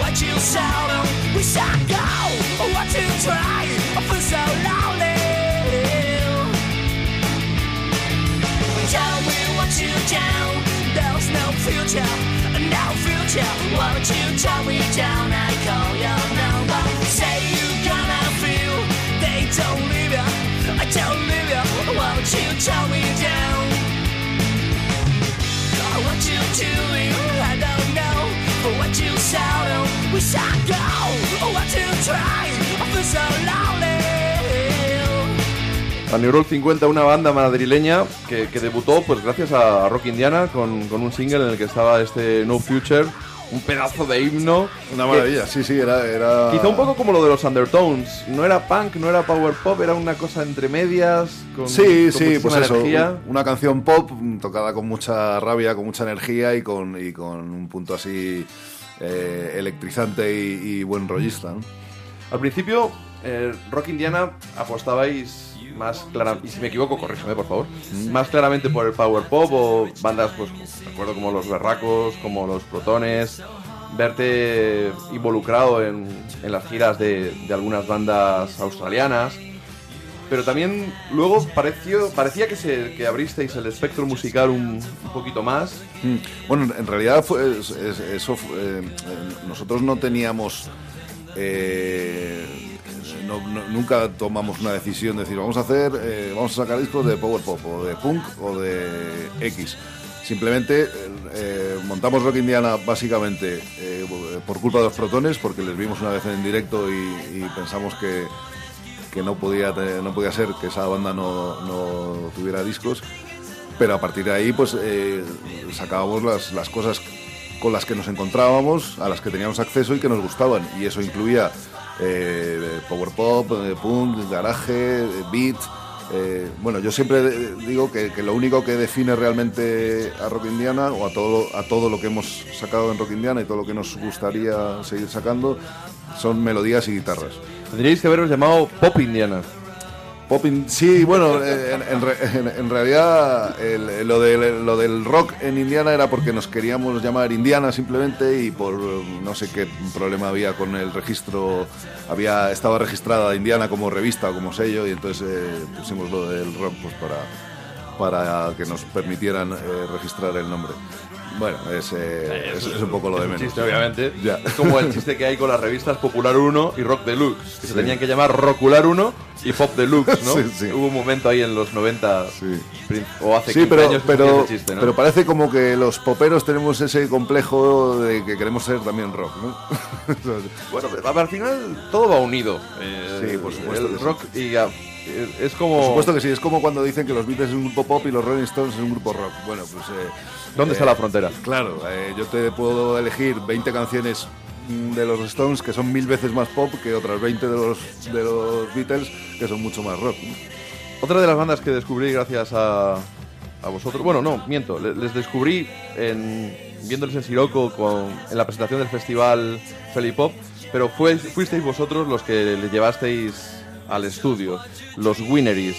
[SPEAKER 7] You follow? Wish I go. What? I? I. I to try? I feel so lonely. Tell me what you do. There's no future, no future. Won't you tell me down? I call your number. Say you gonna feel they don't leave you. I don't leave you. Won't you tell me down? What you? I wish I go. What to try? I feel so lonely.
[SPEAKER 1] A New York 50, una banda madrileña que, que debutó pues gracias a Rock Indiana con, con un single en el que estaba este No Future, un pedazo de himno.
[SPEAKER 3] Una
[SPEAKER 1] que
[SPEAKER 3] maravilla, sí, sí, era... era...
[SPEAKER 1] Quizá un poco como lo de los Undertones. No era punk, no era power pop, era una cosa entre medias. Con,
[SPEAKER 3] Sí,
[SPEAKER 1] con
[SPEAKER 3] sí, pues eso,
[SPEAKER 1] energía.
[SPEAKER 3] un- una canción pop tocada con mucha rabia, con mucha energía y con, y con un punto así eh, electrizante y, y buen rollista. ¿no?
[SPEAKER 1] Al principio, eh, Rock Indiana apostabais más clara, y si me equivoco, corrígeme por favor, más claramente por el power pop o bandas, pues recuerdo como los Berracos, como los Protones, verte involucrado en, en las giras de, de algunas bandas australianas, pero también luego pareció, parecía que, se, que abristeis el espectro musical un, poquito más.
[SPEAKER 3] Mm. Bueno, en realidad fue, es- es- eso eh, eh, nosotros no teníamos eh, nunca tomamos una decisión de decir vamos a hacer vamos a sacar discos de power pop o de punk o de X simplemente montamos Rock Indiana básicamente por culpa de los protones porque les vimos una vez en directo y pensamos que que no podía no podía ser que esa banda no, no tuviera discos pero a partir de ahí pues eh, sacábamos las, las cosas con las que nos encontrábamos, a las que teníamos acceso y que nos gustaban. Y eso incluía eh, power pop, eh, punk, garaje, beat. bueno, yo siempre digo que, que lo único que define realmente a Rock Indiana o a todo, a todo lo que hemos sacado en Rock Indiana y todo lo que nos gustaría seguir sacando son melodías y guitarras.
[SPEAKER 1] Tendríais que haberos llamado Pop Indiana.
[SPEAKER 3] Popping, sí, bueno, en, en re- en- en realidad lo, del, lo del rock en Indiana era porque nos queríamos llamar Indiana simplemente y por no sé qué problema había con el registro, había estaba registrada Indiana como revista o como sello y entonces eh, pusimos lo del rock pues para, para que nos permitieran eh, registrar el nombre. Bueno, es, eh, es, es un poco lo de menos.
[SPEAKER 1] chiste, obviamente.
[SPEAKER 3] Ya.
[SPEAKER 1] Es como el chiste que hay con las revistas Popular 1 y Rock Deluxe, que se tenían que llamar Rockular 1 y Pop Deluxe, ¿no?
[SPEAKER 3] Sí, sí.
[SPEAKER 1] Hubo un momento ahí en los 90,
[SPEAKER 3] Sí.
[SPEAKER 1] prin- o hace
[SPEAKER 3] Sí,
[SPEAKER 1] 15
[SPEAKER 3] pero,
[SPEAKER 1] años
[SPEAKER 3] pero,
[SPEAKER 1] ese chiste, ¿no?
[SPEAKER 3] pero parece como que los poperos tenemos ese complejo de que queremos ser también rock, ¿no?
[SPEAKER 1] Bueno, pero al final todo va unido. Eh,
[SPEAKER 3] Sí, por supuesto
[SPEAKER 1] El rock y ah, es como...
[SPEAKER 3] Por supuesto que sí, es como cuando dicen que los Beatles es un grupo pop y los Rolling Stones es un grupo rock. Bueno, pues... eh,
[SPEAKER 1] ¿Dónde está
[SPEAKER 3] eh,
[SPEAKER 1] la frontera?
[SPEAKER 3] Claro, eh, yo te puedo elegir 20 canciones mm, de los Stones que son mil veces más pop que otras 20 de los, de los Beatles que son mucho más rock. ¿no?
[SPEAKER 1] Otra de las bandas que descubrí gracias a, a vosotros, bueno, no, miento, le- les descubrí en, viéndoles en Siroco con, en la presentación del festival Felipop, pero fue, fuisteis vosotros los que le llevasteis al estudio, los Winneries.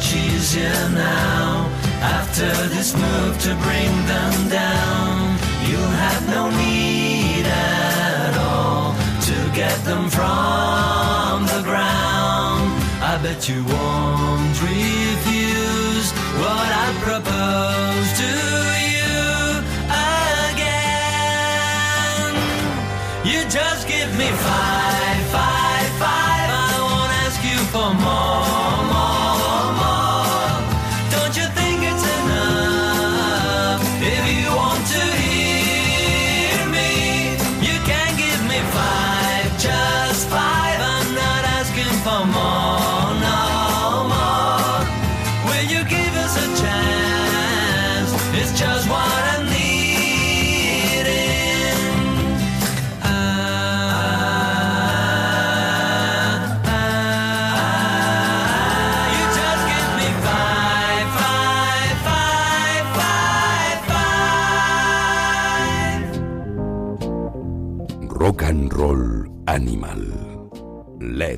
[SPEAKER 8] Much easier now after this move to bring them down. You'll have no need at all to get them from the ground. I bet you won't refuse what I propose to you again. You just give me five, five,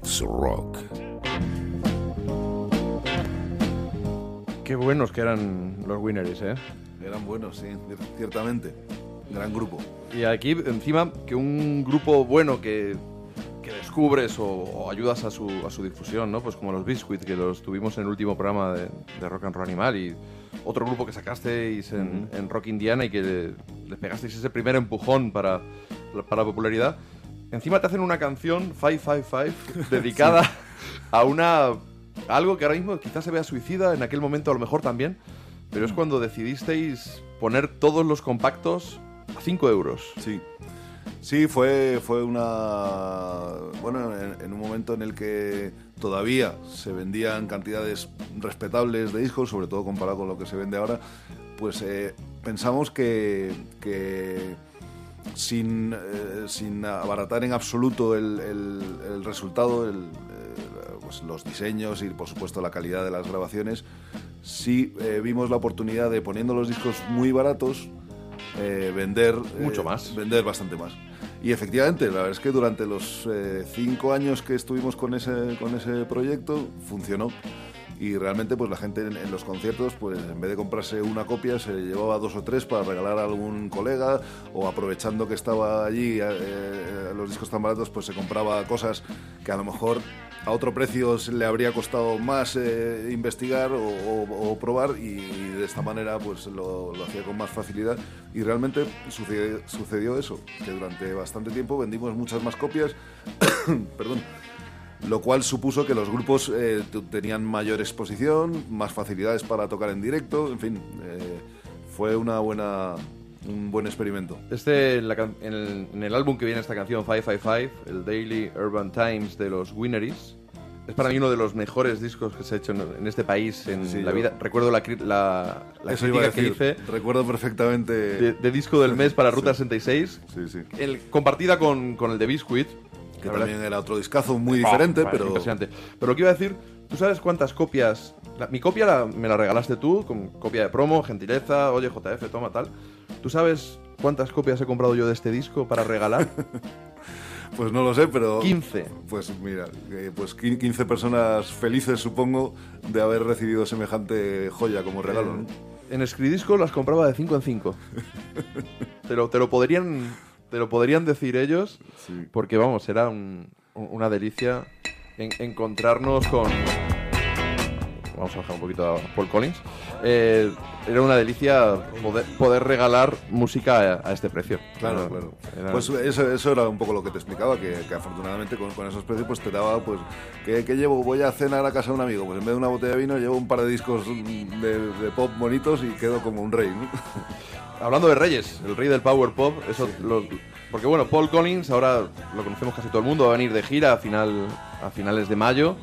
[SPEAKER 2] Let's Rock.
[SPEAKER 1] Qué buenos que eran los Winneries, ¿eh?
[SPEAKER 3] Eran buenos, sí, ciertamente. Gran grupo.
[SPEAKER 1] Y aquí, encima, que un grupo bueno que, que descubres o, o ayudas a su, a su difusión, ¿no? Pues como los Biscuit, que los tuvimos en el último programa de, de Rock and Roll Animal, y otro grupo que sacasteis en, en Rock Indiana y que le- les pegasteis ese primer empujón para, para la popularidad. Encima te hacen una canción, 555, dedicada a una a algo que ahora mismo quizás se vea suicida, en aquel momento a lo mejor también, pero es cuando decidisteis poner todos los compactos a 5 euros.
[SPEAKER 3] Sí. Sí, fue, fue una. Bueno, en, en un momento en el que todavía se vendían cantidades respetables de discos, sobre todo comparado con lo que se vende ahora, pues eh, pensamos que, que sin, eh, sin abaratar en absoluto el, el- el resultado, el, eh, pues los diseños y por supuesto la calidad de las grabaciones, sí eh, vimos la oportunidad de poniendo los discos muy baratos, eh, vender
[SPEAKER 1] Mucho más.
[SPEAKER 3] vender bastante más. Y efectivamente, la verdad es que durante los eh, cinco años que estuvimos con ese, con ese proyecto, funcionó. Y realmente, pues la gente en, en los conciertos, pues en vez de comprarse una copia, se llevaba dos o tres para regalar a algún colega, o aprovechando que estaba allí eh, eh, los discos tan baratos, pues se compraba cosas que a lo mejor a otro precio le habría costado más eh, investigar o, o- o probar y, de esta manera pues lo, lo hacía con más facilidad. Y realmente sucedió, sucedió eso, que durante bastante tiempo vendimos muchas más copias, perdón, lo cual supuso que los grupos eh, tenían mayor exposición, más facilidades para tocar en directo, en fin, eh, fue una buena, un buen experimento.
[SPEAKER 1] Este, en, la can- en el, en el álbum que viene esta canción, 555, el Daily Urban Times de los Winneries, es para mí uno de los mejores discos que se ha hecho en, en este país en
[SPEAKER 3] Sí,
[SPEAKER 1] la
[SPEAKER 3] yo-
[SPEAKER 1] vida. Recuerdo la, la, la
[SPEAKER 3] Eso iba a
[SPEAKER 1] crítica que
[SPEAKER 3] decir,
[SPEAKER 1] hice
[SPEAKER 3] recuerdo perfectamente...
[SPEAKER 1] de, de disco del mes para Ruta 66,
[SPEAKER 3] Sí, sí.
[SPEAKER 1] el- compartida con, con el de Biscuit.
[SPEAKER 3] Que
[SPEAKER 1] La verdad-
[SPEAKER 3] también era otro discazo muy
[SPEAKER 1] Oh,
[SPEAKER 3] diferente,
[SPEAKER 1] vale,
[SPEAKER 3] pero...
[SPEAKER 1] Impresionante. Pero lo que iba a decir, ¿tú sabes cuántas copias? la- mi copia la- me la regalaste tú, con copia de promo, gentileza, oye JF, toma tal. ¿Tú sabes cuántas copias he comprado yo de este disco para regalar?
[SPEAKER 3] Pues no lo sé, pero...
[SPEAKER 1] 15.
[SPEAKER 3] Pues mira, eh, pues quin- 15 personas felices supongo de haber recibido semejante joya como regalo. ¿no?
[SPEAKER 1] En Scridisco las compraba de 5 en 5. te, lo, te, lo podrían, te lo podrían decir ellos,
[SPEAKER 3] Sí.
[SPEAKER 1] porque vamos, era un- una delicia en- encontrarnos con... Vamos a bajar un poquito a Paul Collins. Eh, era una delicia poder, poder regalar música a, a este precio.
[SPEAKER 3] Claro, claro.
[SPEAKER 1] era-
[SPEAKER 3] Pues eso, eso era un poco lo que te explicaba, que, que afortunadamente con, con esos precios pues te daba, pues, ¿qué, qué llevo? Voy a cenar a casa de un amigo, pues en vez de una botella de vino llevo un par de discos de, de pop bonitos y quedo como un rey, ¿no?
[SPEAKER 1] Hablando de Reyes, el rey del power pop, eso lo- porque bueno, Paul Collins ahora lo conocemos casi todo el mundo, va a venir de gira a final a finales de mayo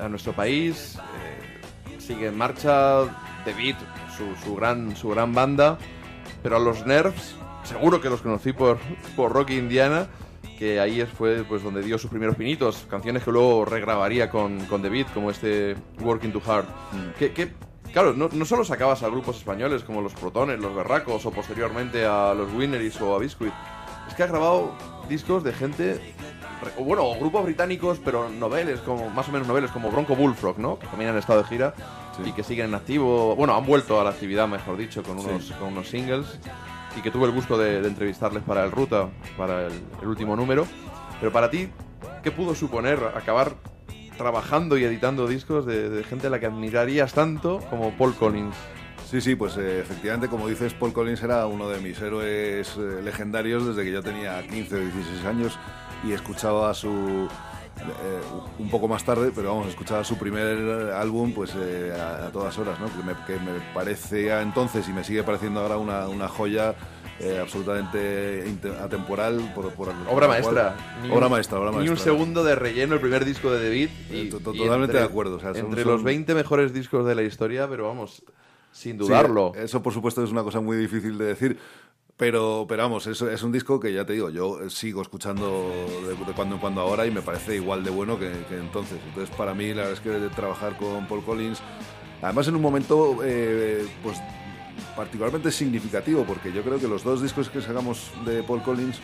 [SPEAKER 1] a nuestro país, eh, sigue en marcha The Beat, su, su gran su gran banda, pero a los Nerves seguro que los conocí por por Rocky Indiana, que ahí fue pues donde dio sus primeros pinitos, canciones que luego regrabaría con, con The Beat, como este Working Too Hard. Que, que, claro, no, no solo sacabas a grupos españoles como los Protones, los Berracos o posteriormente a los Winneries o a Biscuit, es que ha grabado discos de gente, o bueno, o grupos británicos, pero noveles, como más o menos noveles, como Bronco Bullfrog, ¿no? Que también han estado de gira y que siguen en activo, bueno, han vuelto a la actividad, mejor dicho, con unos, con unos singles y que tuve el gusto de, de entrevistarles para el Ruta, para el, el último número. Pero para ti, ¿qué pudo suponer acabar trabajando y editando discos de, gente a la que admirarías tanto como Paul Collins?
[SPEAKER 3] Sí, sí, pues eh, efectivamente, como dices, Paul Collins era uno de mis héroes eh, legendarios desde que yo tenía 15 o 16 años y escuchaba su... eh, un poco más tarde, pero vamos, escuchaba su primer álbum pues a, a todas horas, ¿no? Que me, que me parecía entonces y me sigue pareciendo ahora una, una joya eh, absolutamente atemporal. Por, por- por
[SPEAKER 1] Obra
[SPEAKER 3] cual-
[SPEAKER 1] maestra.
[SPEAKER 3] Obra
[SPEAKER 1] un-
[SPEAKER 3] maestra, obra
[SPEAKER 1] Ni
[SPEAKER 3] maestra.
[SPEAKER 1] un segundo de relleno el primer disco de David. Y,
[SPEAKER 3] Eh,
[SPEAKER 1] y
[SPEAKER 3] totalmente de acuerdo, o sea, son-
[SPEAKER 1] entre
[SPEAKER 3] son-
[SPEAKER 1] los 20 mejores discos de la historia, pero vamos, sin
[SPEAKER 3] Sí,
[SPEAKER 1] dudarlo.
[SPEAKER 3] eso, por supuesto, es una cosa muy difícil de decir. Pero, pero vamos, es, es un disco que ya te digo, yo sigo escuchando de, de cuando en cuando ahora y me parece igual de bueno que, que entonces. Entonces, para mí, la verdad es que de trabajar con Paul Collins, además en un momento, eh, pues particularmente significativo, porque yo creo que los dos discos que sacamos de Paul Collins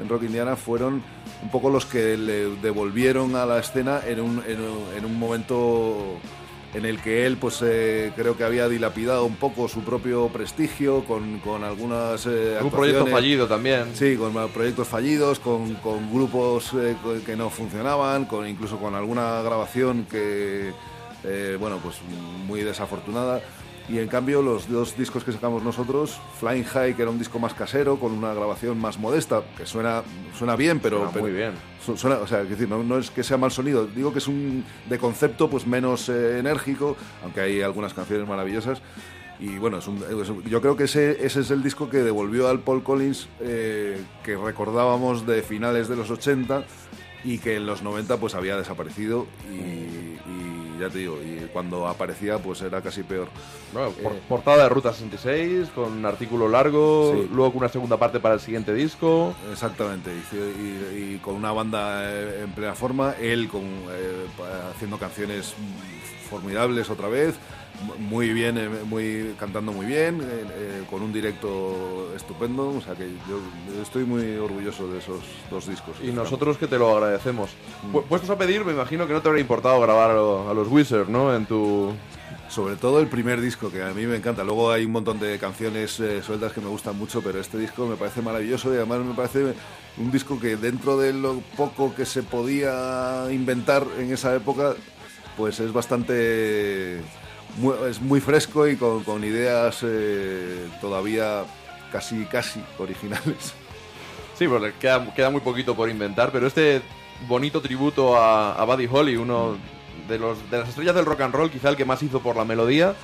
[SPEAKER 3] en Rock Indiana fueron un poco los que le devolvieron a la escena en un, en un, en un momento en el que él pues eh, creo que había dilapidado un poco su propio prestigio con, con algunas eh,
[SPEAKER 1] un proyecto
[SPEAKER 3] actuaciones-
[SPEAKER 1] fallido también.
[SPEAKER 3] Sí, con proyectos fallidos, con, con grupos eh, que no funcionaban, con incluso con alguna grabación que, eh, bueno, pues muy desafortunada. Y en cambio los dos discos que sacamos nosotros, Flying High, que era un disco más casero, con una grabación más modesta, que suena, suena bien, pero...
[SPEAKER 1] Suena
[SPEAKER 3] pero-
[SPEAKER 1] muy bien.
[SPEAKER 3] su- suena- o sea, decir, no, no es que sea mal sonido, digo que es un de concepto pues menos eh, enérgico, aunque hay algunas canciones maravillosas. Y bueno, es un- es un- yo creo que ese, ese es el disco que devolvió al Paul Collins eh, que recordábamos de finales de los 80 y que en los 90 pues había desaparecido y, y ya te digo, y cuando aparecía pues era casi peor.
[SPEAKER 1] Bueno, por-
[SPEAKER 3] Eh,
[SPEAKER 1] portada de Ruta 66, con un artículo largo,
[SPEAKER 3] Sí.
[SPEAKER 1] luego con una segunda parte para el siguiente disco.
[SPEAKER 3] Exactamente, y, y- y con una banda eh, en plena forma, él con, eh, haciendo canciones formidables otra vez, muy bien, eh, muy cantando muy bien, eh, eh, con un directo estupendo, o sea que yo estoy muy orgulloso de esos dos discos.
[SPEAKER 1] Y nosotros que te lo agradecemos. Pu- Puestos a pedir, me imagino que no te habría importado grabar a, lo- a los Wizards, ¿no? En tu...
[SPEAKER 3] Sobre todo el primer disco, que a mí me encanta. Luego hay un montón de canciones eh, sueltas que me gustan mucho, pero este disco me parece maravilloso y además me parece un disco que dentro de lo poco que se podía inventar en esa época, pues es bastante... muy- es muy fresco y con, con ideas eh, todavía casi, casi originales.
[SPEAKER 1] Sí, porque queda, queda muy poquito por inventar, pero este bonito tributo a, a Buddy Holly, uno de, los, de las estrellas del rock and roll, quizá el que más hizo por la melodía,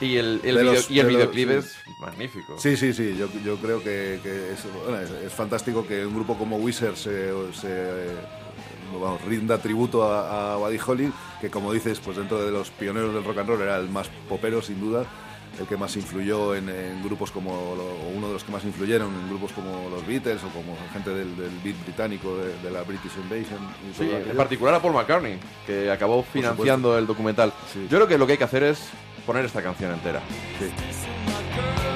[SPEAKER 1] y el, el,
[SPEAKER 3] De
[SPEAKER 1] video-
[SPEAKER 3] los-
[SPEAKER 1] y el
[SPEAKER 3] de los-
[SPEAKER 1] videoclip
[SPEAKER 3] sí.
[SPEAKER 1] es magnífico.
[SPEAKER 3] Sí, sí, sí, yo, yo creo que, que es, bueno, es- es fantástico que un grupo como Wizard se, se, rinda tributo a, a Buddy Holly, que como dices, pues dentro de los pioneros del rock and roll era el más popero, sin duda, el que más influyó en, en grupos como, o uno de los que más influyeron en grupos como los Beatles o como gente del, del beat británico, de, de la British Invasion. Y
[SPEAKER 1] Sí, en particular a Paul McCartney, que acabó financiando el documental.
[SPEAKER 3] Sí.
[SPEAKER 1] Yo creo que lo que hay que hacer es poner esta canción entera.
[SPEAKER 3] Sí.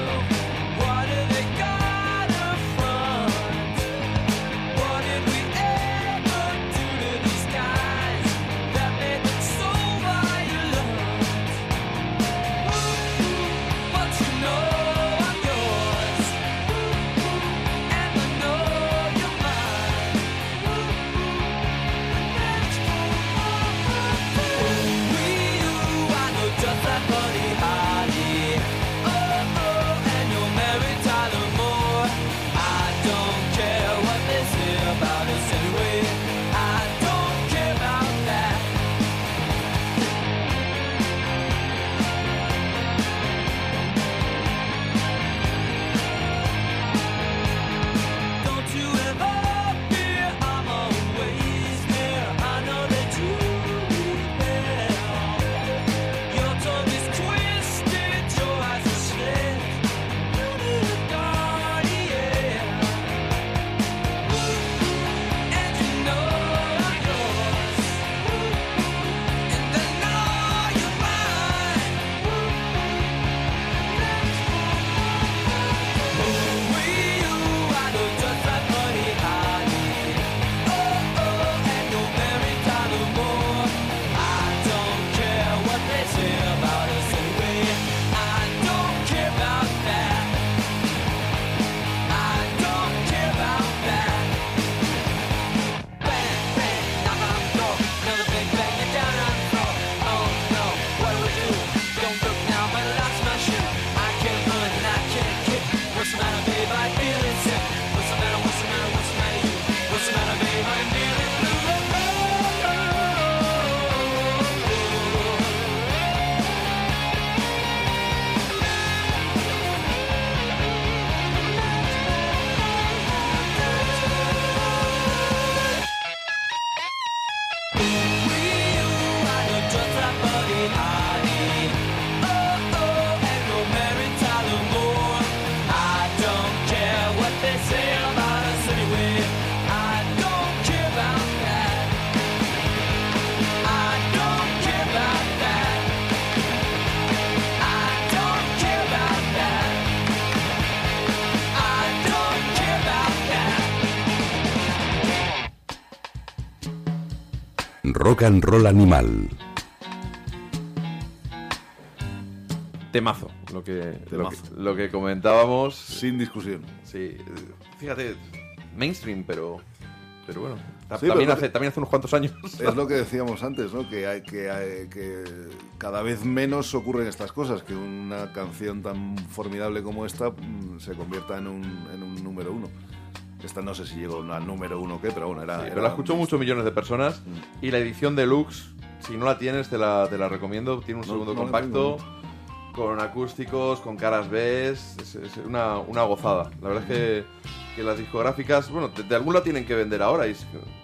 [SPEAKER 2] Rock and Roll Animal.
[SPEAKER 1] Temazo, lo que, lo que,
[SPEAKER 3] Temazo.
[SPEAKER 1] lo que comentábamos.
[SPEAKER 3] Sin discusión.
[SPEAKER 1] Sí, fíjate, mainstream, pero, pero bueno,
[SPEAKER 3] Sí,
[SPEAKER 1] también,
[SPEAKER 3] pero-
[SPEAKER 1] hace, también hace unos cuantos años.
[SPEAKER 3] Es lo que decíamos antes, ¿no? Que, hay, que, hay- que cada vez menos ocurren estas cosas, que una canción tan formidable como esta mm, se convierta en un, en un número uno. Esta no sé si llegó a número uno o qué, pero bueno, era...
[SPEAKER 1] Sí,
[SPEAKER 3] era
[SPEAKER 1] pero la escuchó muchos millones de personas y la edición deluxe, si no la tienes, te la, te la recomiendo. Tiene un
[SPEAKER 3] No,
[SPEAKER 1] segundo
[SPEAKER 3] no
[SPEAKER 1] compacto, con acústicos, con caras B, es, es una, una gozada. La verdad es que, que las discográficas, bueno, de, de algún lado tienen que vender ahora. Y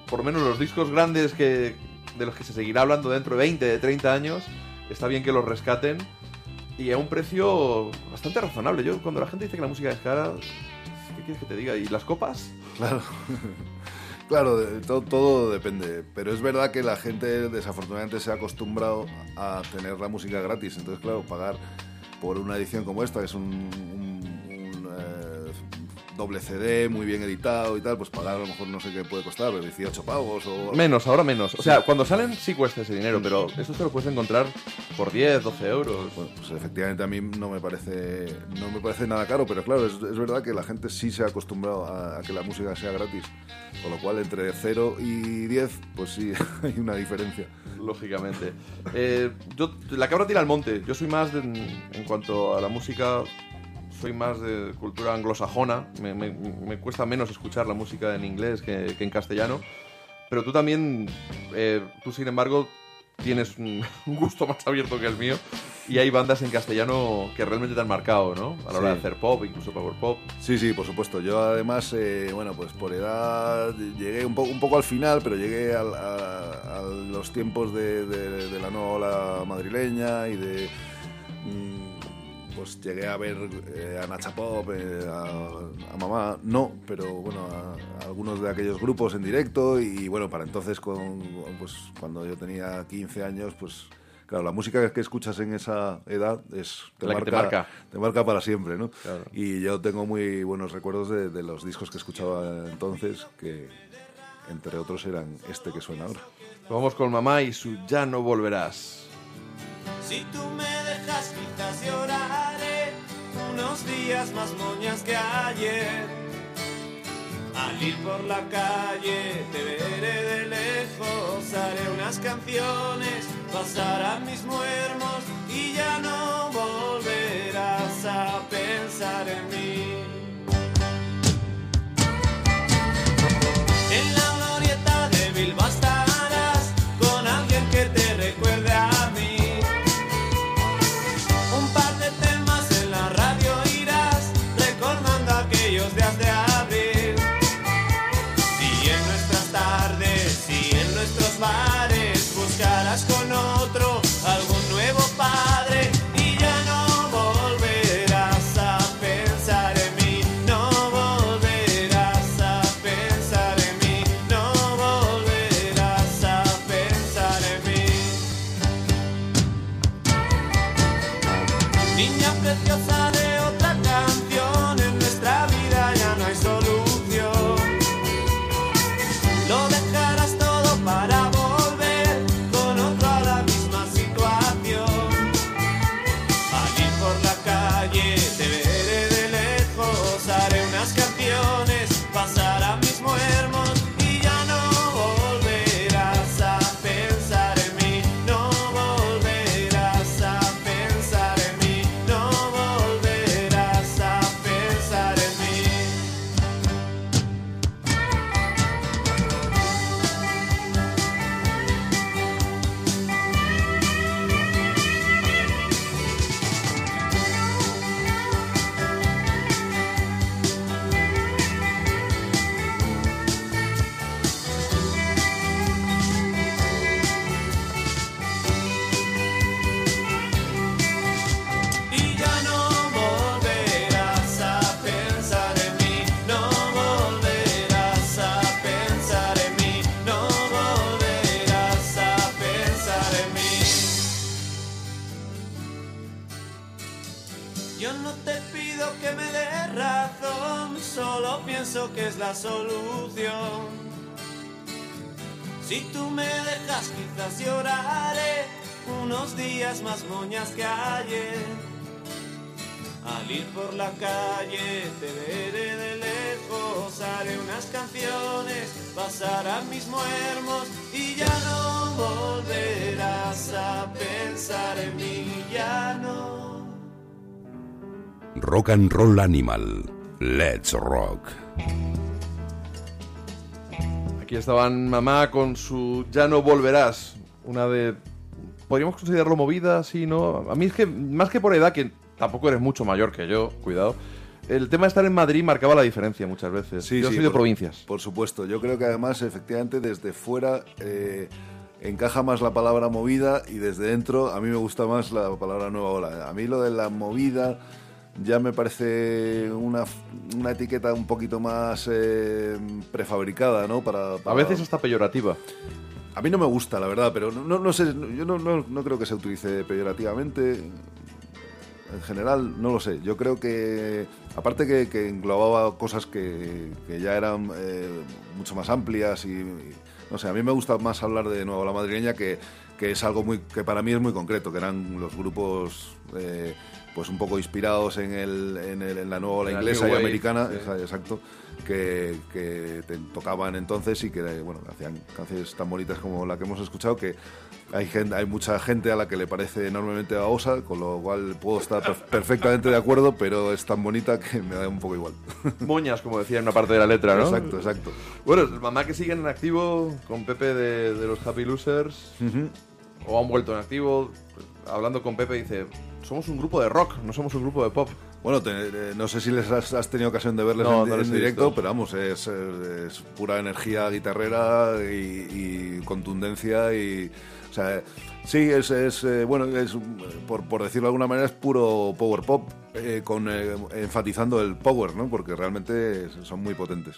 [SPEAKER 1] por lo menos los discos grandes que, de los que se seguirá hablando dentro de 20, de 30 años, está bien que los rescaten y a un precio bastante razonable. Yo, cuando la gente dice que la música es cara, ¿qué quieres que te diga? ¿Y las copas?
[SPEAKER 3] Claro. Claro, todo, todo depende, pero es verdad que la gente desafortunadamente se ha acostumbrado a tener la música gratis, entonces claro, pagar por una edición como esta, es un, doble CD muy bien editado y tal, pues pagar a lo mejor no sé qué puede costar, 18 pavos o...
[SPEAKER 1] Menos, ahora menos. O sea, cuando salen sí cuesta ese dinero, pero eso te lo puedes encontrar por 10, 12 euros.
[SPEAKER 3] Bueno, pues efectivamente a mí no me parece no me parece nada caro, pero claro, es, es verdad que la gente sí se ha acostumbrado a, a que la música sea gratis, con lo cual entre 0 y 10, pues sí, hay una diferencia.
[SPEAKER 1] lógicamente. Eh, yo, la cabra tira al monte. Yo soy más, de- en cuanto a la música, soy más de cultura anglosajona. Me, me- me cuesta menos escuchar la música en inglés que, que en castellano. Pero tú también, eh, tú sin embargo, tienes un, gusto más abierto que el mío. Y hay bandas en castellano que realmente te han marcado, ¿no? A la hora de hacer pop, incluso power pop.
[SPEAKER 3] Sí, sí, por supuesto. Yo además, eh, bueno, pues por edad llegué un, po- un poco al final, pero llegué al- a, a los tiempos de, de- de la nueva ola madrileña y de... mm, Pues llegué a ver eh, a Nacha Pop, eh, a, a Mamá, no, pero bueno, a, a algunos de aquellos grupos en directo y bueno, para entonces, con, pues cuando yo tenía 15 años, pues claro, la música que escuchas en esa edad es
[SPEAKER 1] La que te marca.
[SPEAKER 3] te marca para siempre, ¿no?
[SPEAKER 1] Claro.
[SPEAKER 3] Y yo tengo muy buenos recuerdos de, de los discos que escuchaba entonces, que entre otros eran este que suena ahora.
[SPEAKER 1] Vamos con mamá y su Ya no volverás.
[SPEAKER 9] Si tú me dejas quizás lloraré unos días más moñas que ayer. Al ir por la calle te veré de lejos, haré unas canciones, pasarán mis muermos y ya no volverás a pensar en mí.
[SPEAKER 2] Rock and Roll Animal. Let's Rock.
[SPEAKER 1] Aquí estaban mamá con su Ya no volverás. Una de. Podríamos considerarlo movida, sí, ¿no? A mí es que, más que por edad, que tampoco eres mucho mayor que yo, cuidado. El tema de estar en Madrid marcaba la diferencia muchas veces.
[SPEAKER 3] Sí,
[SPEAKER 1] yo
[SPEAKER 3] sí,
[SPEAKER 1] soy de
[SPEAKER 3] por-
[SPEAKER 1] provincias.
[SPEAKER 3] Por supuesto, yo creo que además, efectivamente, desde fuera, eh, encaja más la palabra movida y desde dentro a mí me gusta más la palabra nueva ola. A mí lo de la movida ya me parece una, una etiqueta un poquito más eh, prefabricada, ¿no? Para,
[SPEAKER 1] A veces hasta peyorativa.
[SPEAKER 3] a mí no me gusta, la verdad, pero no, no, sé, yo no, no- no creo que se utilice peyorativamente. En general, no lo sé. Yo creo que, aparte que, que englobaba cosas que, que ya eran eh, mucho más amplias y, y, no sé, a mí me gusta más hablar de Nueva Ola Madrileña que, que es algo muy que para mí es muy concreto, que eran los grupos eh, pues un poco inspirados en, el, en, el- en la Nueva Ola inglesa y americana,
[SPEAKER 1] sí.
[SPEAKER 3] exacto, que, que te tocaban entonces y que bueno, hacían canciones tan bonitas como la que hemos escuchado que hay gente, hay mucha gente a la que le parece enormemente babosa, con lo cual puedo estar perf- perfectamente de acuerdo, pero es tan bonita que me da un poco igual.
[SPEAKER 1] Moñas, como decía en una parte de la letra, ¿no?
[SPEAKER 3] Exacto, exacto.
[SPEAKER 1] Bueno, mamá que siguen en activo con Pepe de, de los Happy Losers, o han vuelto en activo, pues, hablando con Pepe dice, somos un grupo de rock, no somos un grupo de pop.
[SPEAKER 3] Bueno, te- eh, no sé si les has, has tenido ocasión de verles
[SPEAKER 1] No,
[SPEAKER 3] en,
[SPEAKER 1] no
[SPEAKER 3] en directo,
[SPEAKER 1] visto.
[SPEAKER 3] pero vamos, es, eh, es pura energía guitarrera y, y contundencia y... O sea, sí, es, es eh, bueno, es, por, por decirlo de alguna manera, es puro power pop, eh, con, eh, enfatizando el power, ¿no? Porque realmente son muy potentes.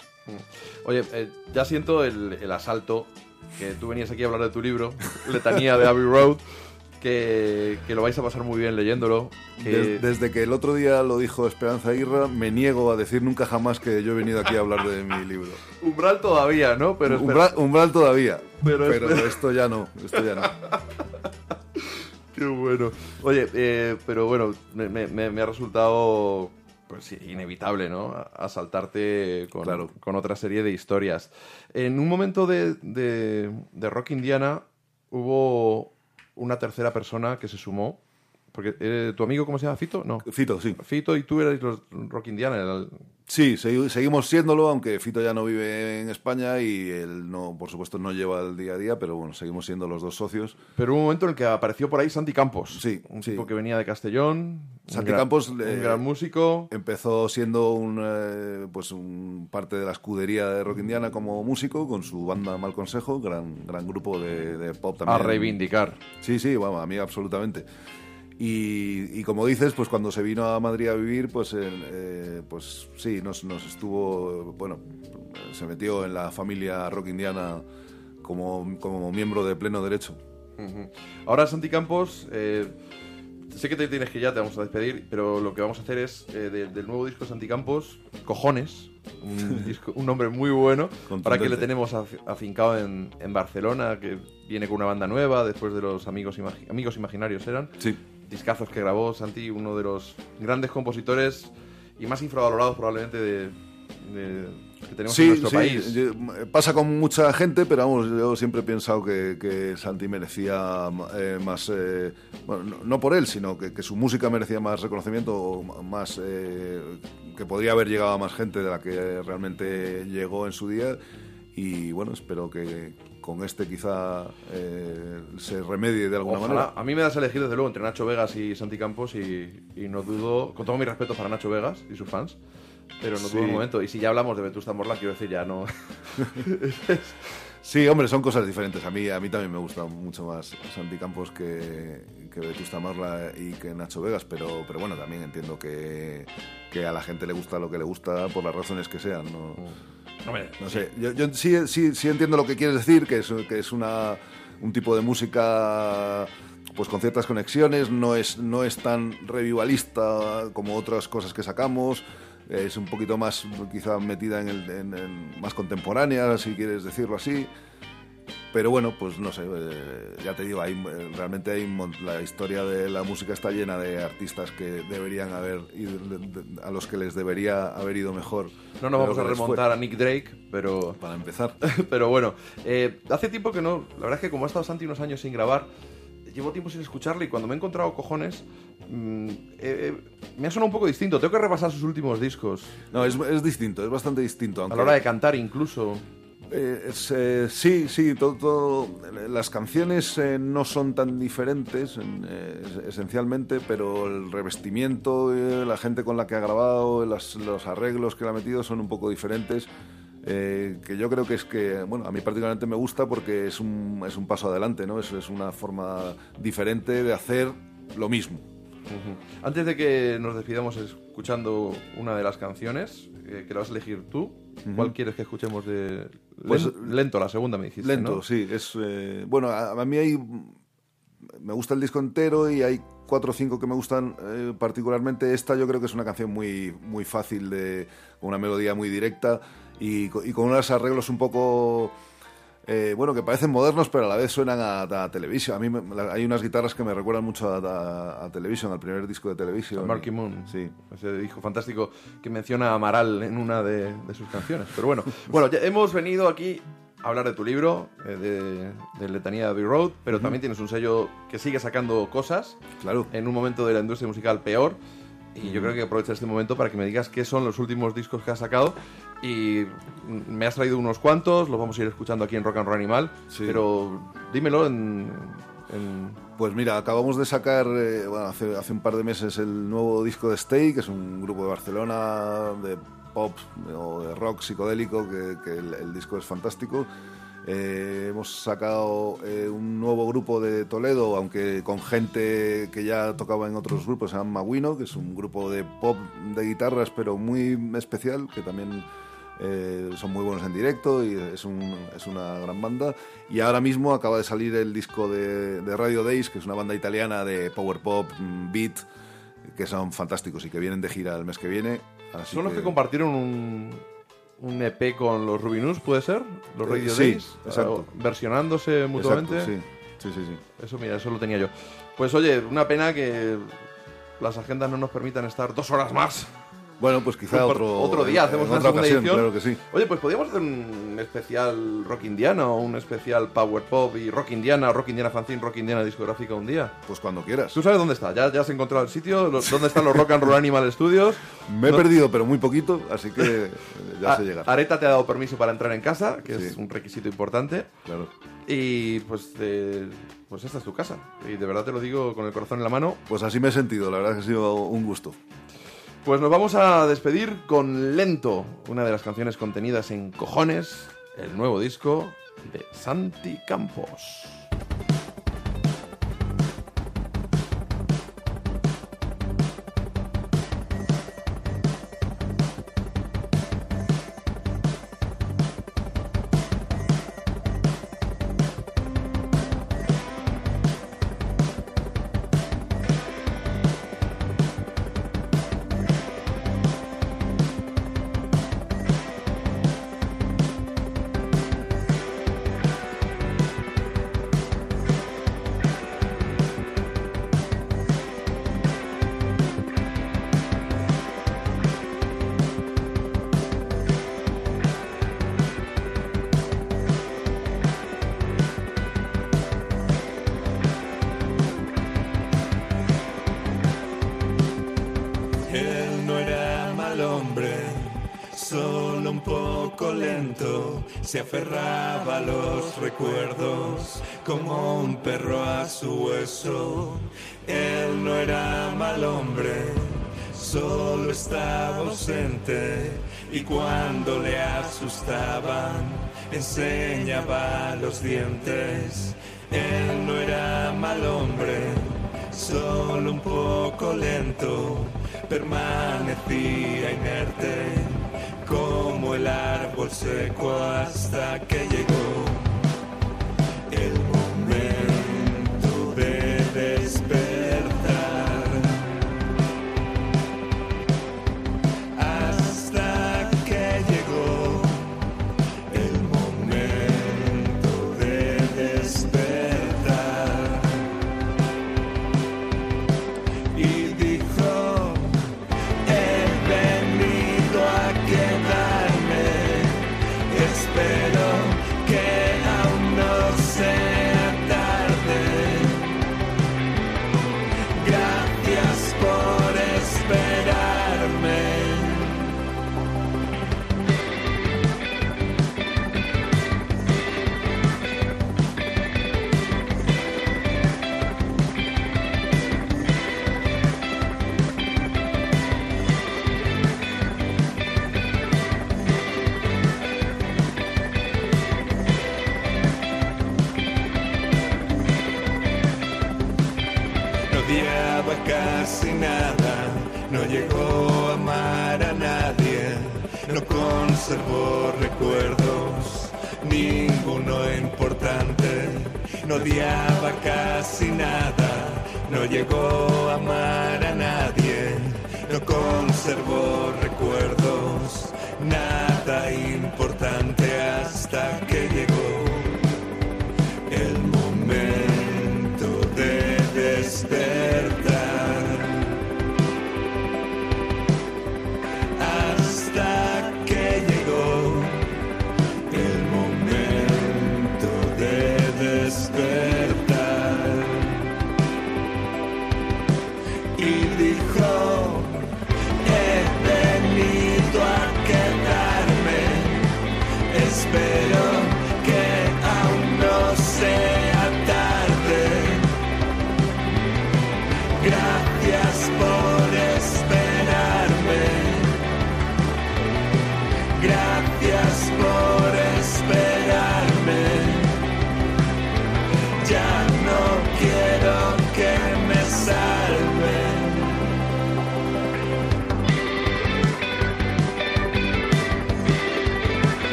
[SPEAKER 1] Oye, eh, ya siento el, el asalto, que tú venías aquí a hablar de tu libro, Letanía de Abbey Road, que, que lo vais a pasar muy bien leyéndolo. que-
[SPEAKER 3] desde que el otro día lo dijo Esperanza Aguirre, me niego a decir nunca jamás que yo he venido aquí a hablar de mi libro.
[SPEAKER 1] Umbral todavía, ¿no? Pero
[SPEAKER 3] umbral, umbral todavía,
[SPEAKER 1] Pero
[SPEAKER 3] esto ya no, esto ya no.
[SPEAKER 1] Qué bueno. Oye, eh, pero bueno, me, me- me- me ha resultado pues inevitable, ¿no? Asaltarte con,
[SPEAKER 3] Claro.
[SPEAKER 1] con otra serie de historias. En un momento de, de- de Rock Indiana hubo una tercera persona que se sumó. Porque eh, tu amigo, ¿cómo se llama? ¿Fito? No.
[SPEAKER 3] Fito, sí.
[SPEAKER 1] Fito y tú erais los Rock Indiana. el-
[SPEAKER 3] Sí, segui- seguimos siéndolo, aunque Fito ya no vive en España y él no, por supuesto, no lleva el día a día, pero bueno, seguimos siendo los dos socios.
[SPEAKER 1] Pero hubo un momento en el que apareció por ahí Santi Campos.
[SPEAKER 3] Sí,
[SPEAKER 1] Un
[SPEAKER 3] sí.
[SPEAKER 1] tipo que venía de Castellón.
[SPEAKER 3] Santi
[SPEAKER 1] gran-
[SPEAKER 3] Campos,
[SPEAKER 1] Un
[SPEAKER 3] eh,
[SPEAKER 1] gran músico.
[SPEAKER 3] Empezó siendo un, eh, pues un parte de la escudería de Rock Indiana como músico, con su banda Mal Consejo, gran, gran grupo de, de pop también.
[SPEAKER 1] A reivindicar.
[SPEAKER 3] Sí, sí, vamos, a mí absolutamente. Y, y como dices, pues cuando se vino a Madrid a vivir, pues, eh, eh, pues sí, nos, nos estuvo, bueno, se metió en la familia rock indiana como, como miembro de pleno derecho.
[SPEAKER 1] Ahora, Santi Campos, eh, sé que te tienes que ir ya, te vamos a despedir, pero lo que vamos a hacer es, eh, de- del nuevo disco Santi Campos, Cojones, un, disco- un nombre muy bueno, para que le
[SPEAKER 3] Contundente.
[SPEAKER 1] tenemos af- afincado en, en Barcelona, que viene con una banda nueva, después de los Amigos, amigos Imaginarios eran.
[SPEAKER 3] Sí.
[SPEAKER 1] Discazos que grabó Santi, uno de los grandes compositores y más infravalorados probablemente de, de- que tenemos en nuestro
[SPEAKER 3] sí,
[SPEAKER 1] país.
[SPEAKER 3] yo- pasa con mucha gente, pero vamos, yo siempre he pensado que, que Santi merecía eh, más, eh, bueno, no, por él, sino que, que su música merecía más reconocimiento, más eh, que podría haber llegado a más gente de la que realmente llegó en su día. Y bueno, espero que con este quizá eh, se remedie de alguna
[SPEAKER 1] Ojalá.
[SPEAKER 3] manera.
[SPEAKER 1] A mí me das a elegir desde luego entre Nacho Vegas y Santi Campos y, y no dudo, con todo mi respeto para Nacho Vegas y sus fans, pero no
[SPEAKER 3] Sí.
[SPEAKER 1] dudo un momento. Y si ya hablamos de Vetusta Morla, quiero decir, ya no...
[SPEAKER 3] Sí, hombre, son cosas diferentes. A mí, a mí también me gusta mucho más Santi Campos que, que Vetusta Marla y que Nacho Vegas, pero, pero bueno, también entiendo que, que a la gente le gusta lo que le gusta por las razones que sean. No,
[SPEAKER 1] Hombre,
[SPEAKER 3] no sé, yo, yo sí, sí, sí entiendo lo que quieres decir, que es, que es una, un tipo de música pues con ciertas conexiones, no es, no es tan revivalista como otras cosas que sacamos, es un poquito más quizá metida en el en- en más contemporánea, si quieres decirlo así. Pero bueno, pues no sé, eh, ya te digo, hay, eh, realmente hay la historia de la música está llena de artistas que deberían haber ido, de- de- a los que les debería haber ido mejor.
[SPEAKER 1] no nos vamos a remontar a Nick Drake, pero...
[SPEAKER 3] Para empezar.
[SPEAKER 1] Pero bueno, eh, hace tiempo que no. La verdad es que como ha estado Santi unos años sin grabar, llevo tiempo sin escucharle y cuando me he encontrado cojones, mm, eh, eh, me ha sonado un poco distinto. Tengo que repasar sus últimos discos.
[SPEAKER 3] No, es, es distinto, es bastante distinto.
[SPEAKER 1] A
[SPEAKER 3] Aunque,
[SPEAKER 1] la hora de cantar incluso.
[SPEAKER 3] Eh, es, eh, sí, sí, todo, todo- las canciones eh, no son tan diferentes en- eh, es- esencialmente, pero el revestimiento, la gente con la que ha grabado, las- los arreglos que le ha metido son un poco diferentes. eh, que yo creo que es que, bueno, a mí particularmente me gusta porque es un, es un paso adelante, ¿no? Es, es una forma diferente de hacer lo mismo.
[SPEAKER 1] Antes de que nos despidamos escuchando una de las canciones, que la vas a elegir tú, ¿cuál quieres que escuchemos de...
[SPEAKER 3] Pues,
[SPEAKER 1] Len- lento, la segunda me dijiste,
[SPEAKER 3] Lento,
[SPEAKER 1] ¿no?
[SPEAKER 3] sí. Es, eh, bueno, a, a mí hay, me gusta el disco entero y hay cuatro o cinco que me gustan eh, particularmente. Esta yo creo que es una canción muy, muy fácil, de, con una melodía muy directa y con unos arreglos un poco... eh, bueno, que parecen modernos, pero a la vez suenan a, a televisión. A mí me- la- hay unas guitarras que me recuerdan mucho a, a, a televisión, al primer disco de televisión.
[SPEAKER 1] A Marky Moon.
[SPEAKER 3] Sí.
[SPEAKER 1] Ese disco fantástico que menciona a Amaral en una de, de sus canciones. Pero bueno, bueno, ya hemos venido aquí a hablar de tu libro, eh, de, de Letanía de Abbey Road, pero también tienes un sello que sigue sacando cosas
[SPEAKER 3] Claro.
[SPEAKER 1] en un momento de la industria musical peor. Y yo creo que aprovecha este momento para que me digas qué son los últimos discos que has sacado. Y me has traído unos cuantos, los vamos a ir escuchando aquí en Rock and Roll Animal.
[SPEAKER 3] Sí.
[SPEAKER 1] Pero dímelo en, en-
[SPEAKER 3] Pues mira, acabamos de sacar eh, bueno, hace, hace un par de meses el nuevo disco de Stay, que es un grupo de Barcelona de pop o de rock psicodélico, que, que el, el disco es fantástico. Eh, hemos sacado eh, un nuevo grupo de Toledo, aunque con gente que ya tocaba en otros grupos, se llama Maguino, que es un grupo de pop de guitarras, pero muy especial, que también eh, son muy buenos en directo y es, un- es una gran banda. Y ahora mismo acaba de salir el disco de, de Radio Days, que es una banda italiana de power pop, mm, beat, que son fantásticos y que vienen de gira el mes que viene. Así
[SPEAKER 1] ¿Son los que compartieron un, un EP con los Rubinus, puede ser? Los
[SPEAKER 3] Eh,
[SPEAKER 1] Radio
[SPEAKER 3] sí,
[SPEAKER 1] Days,
[SPEAKER 3] exacto.
[SPEAKER 1] ah, versionándose mutuamente.
[SPEAKER 3] Exacto, sí, sí, sí, sí.
[SPEAKER 1] Eso, mira, eso lo tenía yo. Pues oye, una pena que las agendas no nos permitan estar dos horas más.
[SPEAKER 3] Bueno, pues quizá otro,
[SPEAKER 1] otro día
[SPEAKER 3] en-
[SPEAKER 1] hacemos una
[SPEAKER 3] otra
[SPEAKER 1] segunda
[SPEAKER 3] ocasión,
[SPEAKER 1] edición.
[SPEAKER 3] claro que sí.
[SPEAKER 1] Oye, pues podríamos hacer un especial rock indiana o un especial power pop y rock indiana, rock indiana fanzine, rock indiana discográfica un día.
[SPEAKER 3] Pues cuando quieras.
[SPEAKER 1] ¿Tú sabes dónde está? ¿Ya, ya has encontrado el sitio? ¿Dónde están los Rock and Roll Animal Studios?
[SPEAKER 3] Me he
[SPEAKER 1] No-
[SPEAKER 3] perdido, pero muy poquito, así que eh, ya
[SPEAKER 1] A-
[SPEAKER 3] sé llegar.
[SPEAKER 1] Areta te ha dado permiso para entrar en casa, que es un requisito importante.
[SPEAKER 3] Claro.
[SPEAKER 1] Y pues, eh, pues esta es tu casa. Y de verdad te lo digo con el corazón en la mano.
[SPEAKER 3] Pues así me he sentido, la verdad que ha sido un gusto.
[SPEAKER 1] Pues nos vamos a despedir con Lento, una de las canciones contenidas en Cojones, el nuevo disco de Santi Campos.
[SPEAKER 10] Solo estaba ausente. Y cuando le asustaban, enseñaba los dientes. Él no era mal hombre solo un poco lento, permanecía inerte como el árbol seco hasta que llegó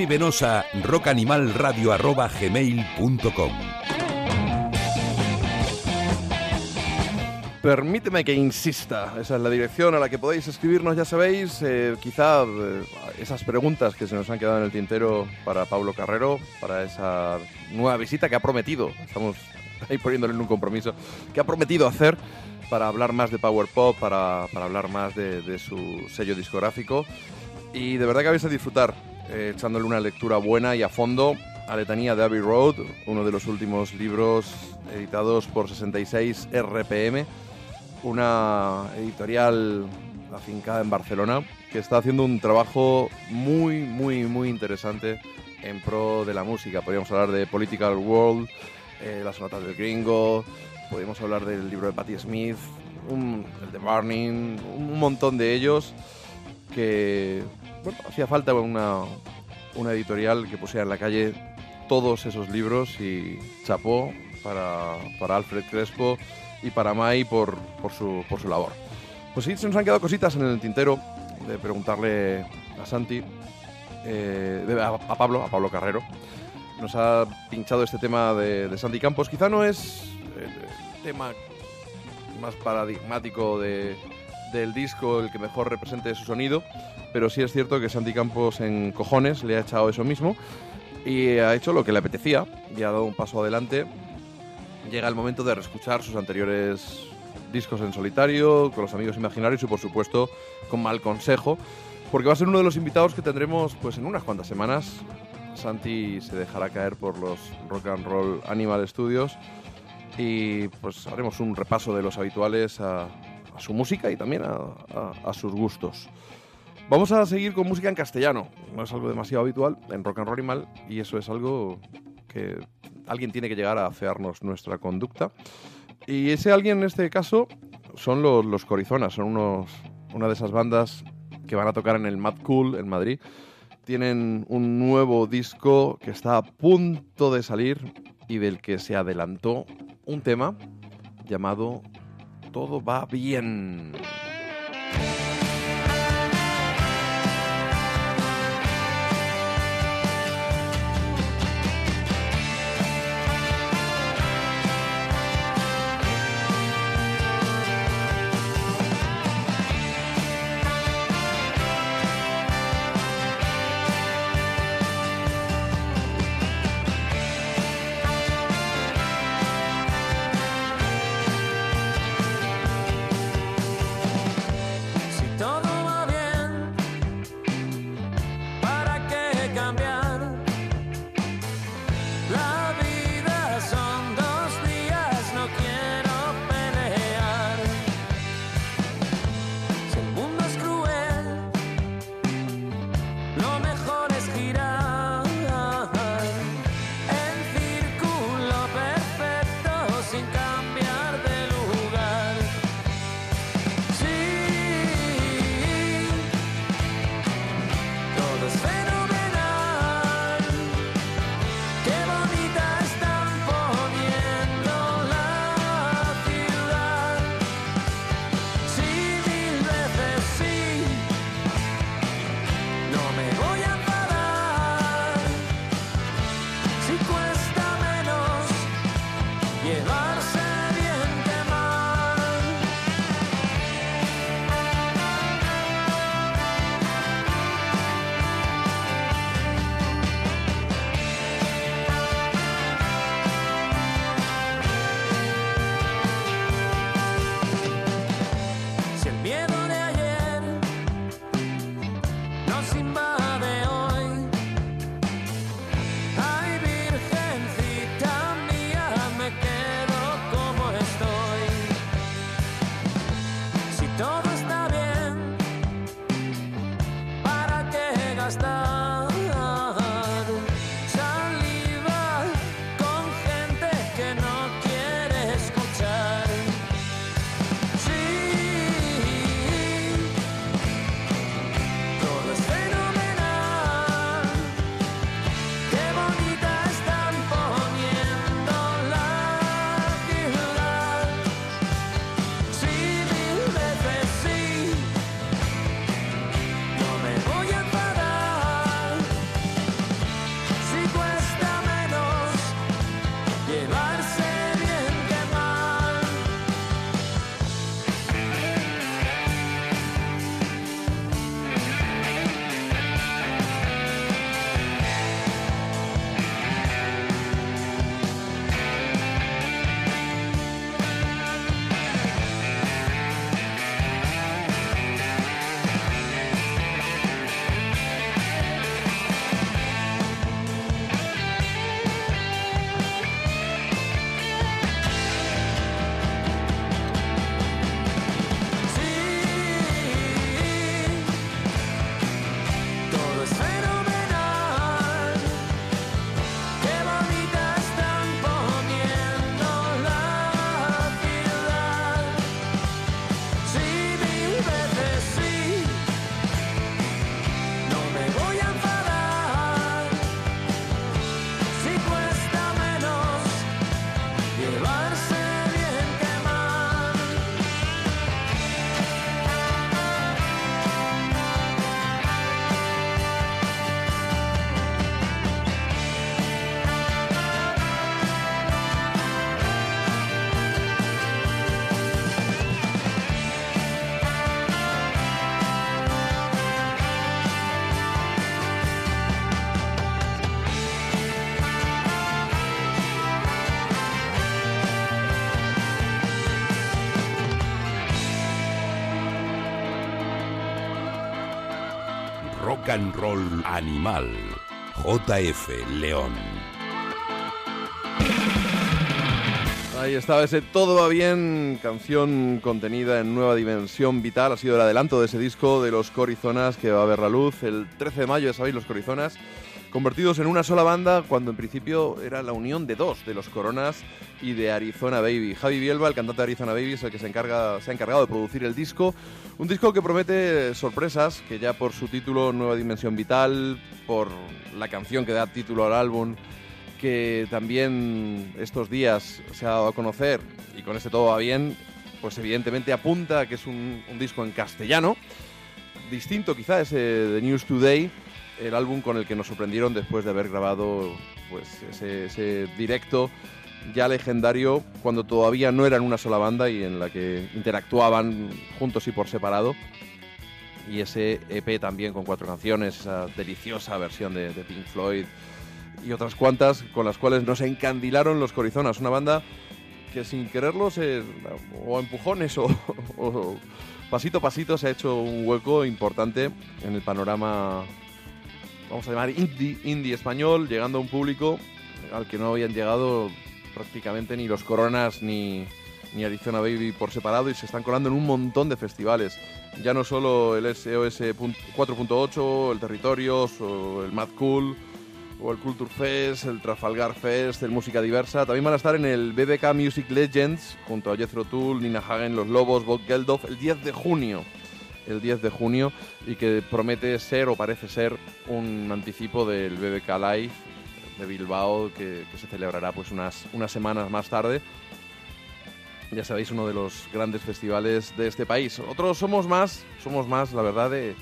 [SPEAKER 2] Escríbenos a rockanimalradio.gmail.com
[SPEAKER 1] Permíteme que insista, esa es la dirección a la que podéis escribirnos, ya sabéis, eh, quizá eh, esas preguntas que se nos han quedado en el tintero para Pablo Carrero, para esa nueva visita que ha prometido, estamos ahí poniéndole en un compromiso, que ha prometido hacer para hablar más de Power Pop, para, para hablar más de, de su sello discográfico. Y de verdad que vais a disfrutar eh, echándole una lectura buena y a fondo a Letanía de Abbey Road, uno de los últimos libros editados por 66 RPM, una editorial afincada en Barcelona que está haciendo un trabajo muy, muy, muy interesante en pro de la música. Podríamos hablar de Political World, eh, las notas del gringo, podríamos hablar del libro de Patti Smith, el de Burning, un montón de ellos que bueno, hacía falta una, una editorial que pusiera en la calle todos esos libros y chapó para, para Alfred Crespo y para Mai por, por, su, por su labor. Pues sí, se nos han quedado cositas en el tintero de preguntarle a Santi, eh, a, Pablo, a Pablo Carrero. Nos ha pinchado este tema de Santi Campos. Quizá no es el tema más paradigmático de, del disco, el que mejor represente su sonido, pero sí es cierto que Santi Campos en cojones le ha echado eso mismo y ha hecho lo que le apetecía y ha dado un paso adelante. Llega el momento de reescuchar sus anteriores discos en solitario, con los amigos imaginarios y por supuesto con mal consejo, porque va a ser uno de los invitados que tendremos pues en unas cuantas semanas. Santi se dejará caer por los Rock and Roll Animal Studios y pues haremos un repaso de los habituales a su música y también a, sus gustos. Vamos a seguir con música en castellano. No es algo demasiado habitual en Rock and Roll Animal y eso es algo que alguien tiene que llegar a afearnos nuestra conducta. Y ese alguien en este caso son los, los Corizonas, son unos, una de esas bandas que van a tocar en el Mad Cool en Madrid. Tienen un nuevo disco que está a punto de salir y del que se adelantó un tema llamado Todo va bien.
[SPEAKER 2] And Roll Animal. JF León.
[SPEAKER 1] Ahí estaba ese Todo va bien, canción contenida en Nueva Dimensión Vital. Ha sido el adelanto de ese disco de los Corizonas que va a ver la luz el 13 de mayo, ya sabéis, los Corizonas, convertidos en una sola banda cuando en principio era la unión de dos, de los Coronas y de Arizona Baby. Javi Bielba, el cantante de Arizona Baby, es el que se, encarga, se ha encargado de producir el disco. Un disco que promete sorpresas, que ya por su título Nueva Dimensión Vital, por la canción que da título al álbum, que también estos días se ha dado a conocer y con este todo va bien, pues evidentemente apunta a que es un, disco en castellano, distinto quizá ese de News Today, el álbum con el que nos sorprendieron después de haber grabado pues ese directo ya legendario cuando todavía no eran una sola banda y en la que interactuaban juntos y por separado. Y ese EP también con cuatro canciones, esa deliciosa versión de, de Pink Floyd y otras cuantas con las cuales nos encandilaron los Corizonas, una banda que sin quererlo se, o a empujones o, o pasito a pasito se ha hecho un hueco importante en el panorama, vamos a llamar indie, indie español, llegando a un público al que no habían llegado prácticamente ni los Coronas ni, ni Arizona Baby por separado y se están colando en un montón de festivales. Ya no solo el SOS 4.8, el Territorios el Mad Cool o el Culture Fest, el Trafalgar Fest, el Música Diversa. También van a estar en el BBK Music Legends junto a Jethro Tull, Nina Hagen, Los Lobos, Bob Geldof el 10 de junio. El 10 de junio y que promete ser o parece ser un anticipo del BBK Live de Bilbao que, que se celebrará pues unas, unas semanas más tarde. Ya sabéis, uno de los grandes festivales de este país. Otros somos más, somos más, la verdad, de,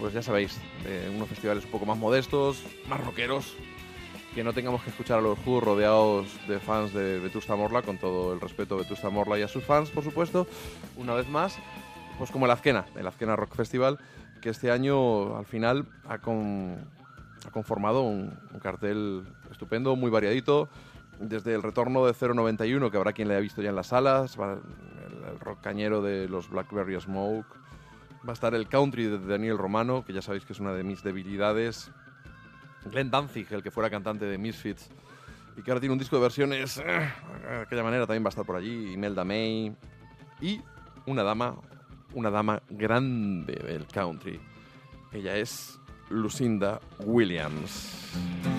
[SPEAKER 1] pues ya sabéis, de unos festivales un poco más modestos, más rockeros, que no tengamos que escuchar a los Who rodeados de fans de Vetusta Morla, con todo el respeto a Vetusta Morla y a sus fans, por supuesto, una vez más, pues como el Azquena, el Azquena Rock Festival, que este año al final ha, con- ha conformado un, cartel estupendo, muy variadito, desde el retorno de 091, que habrá quien le haya visto ya en las salas, el, el rock cañero de los Blackberry Smoke, Va a estar el country de Daniel Romano, que ya sabéis que es una de mis debilidades. Glenn Danzig, el que fuera cantante de Misfits, y que ahora tiene un disco de versiones. eh, de aquella manera también va a estar por allí. Imelda May. Y una dama, una dama grande del country. Ella es Lucinda Williams.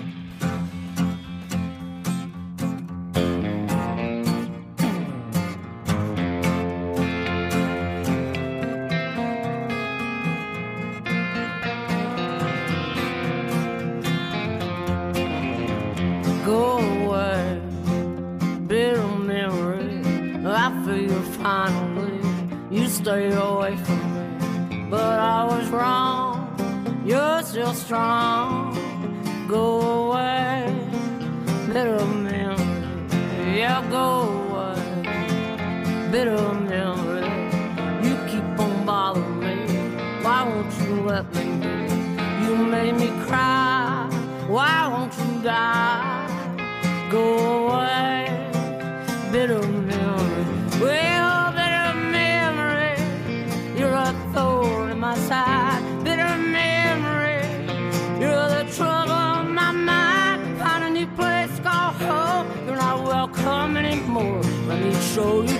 [SPEAKER 11] You're strong. Go away, bitter memory, yeah, go away. Bitter memory, you keep on bothering me. Why won't you let me be? You made me cry. Why won't you die? Go control you.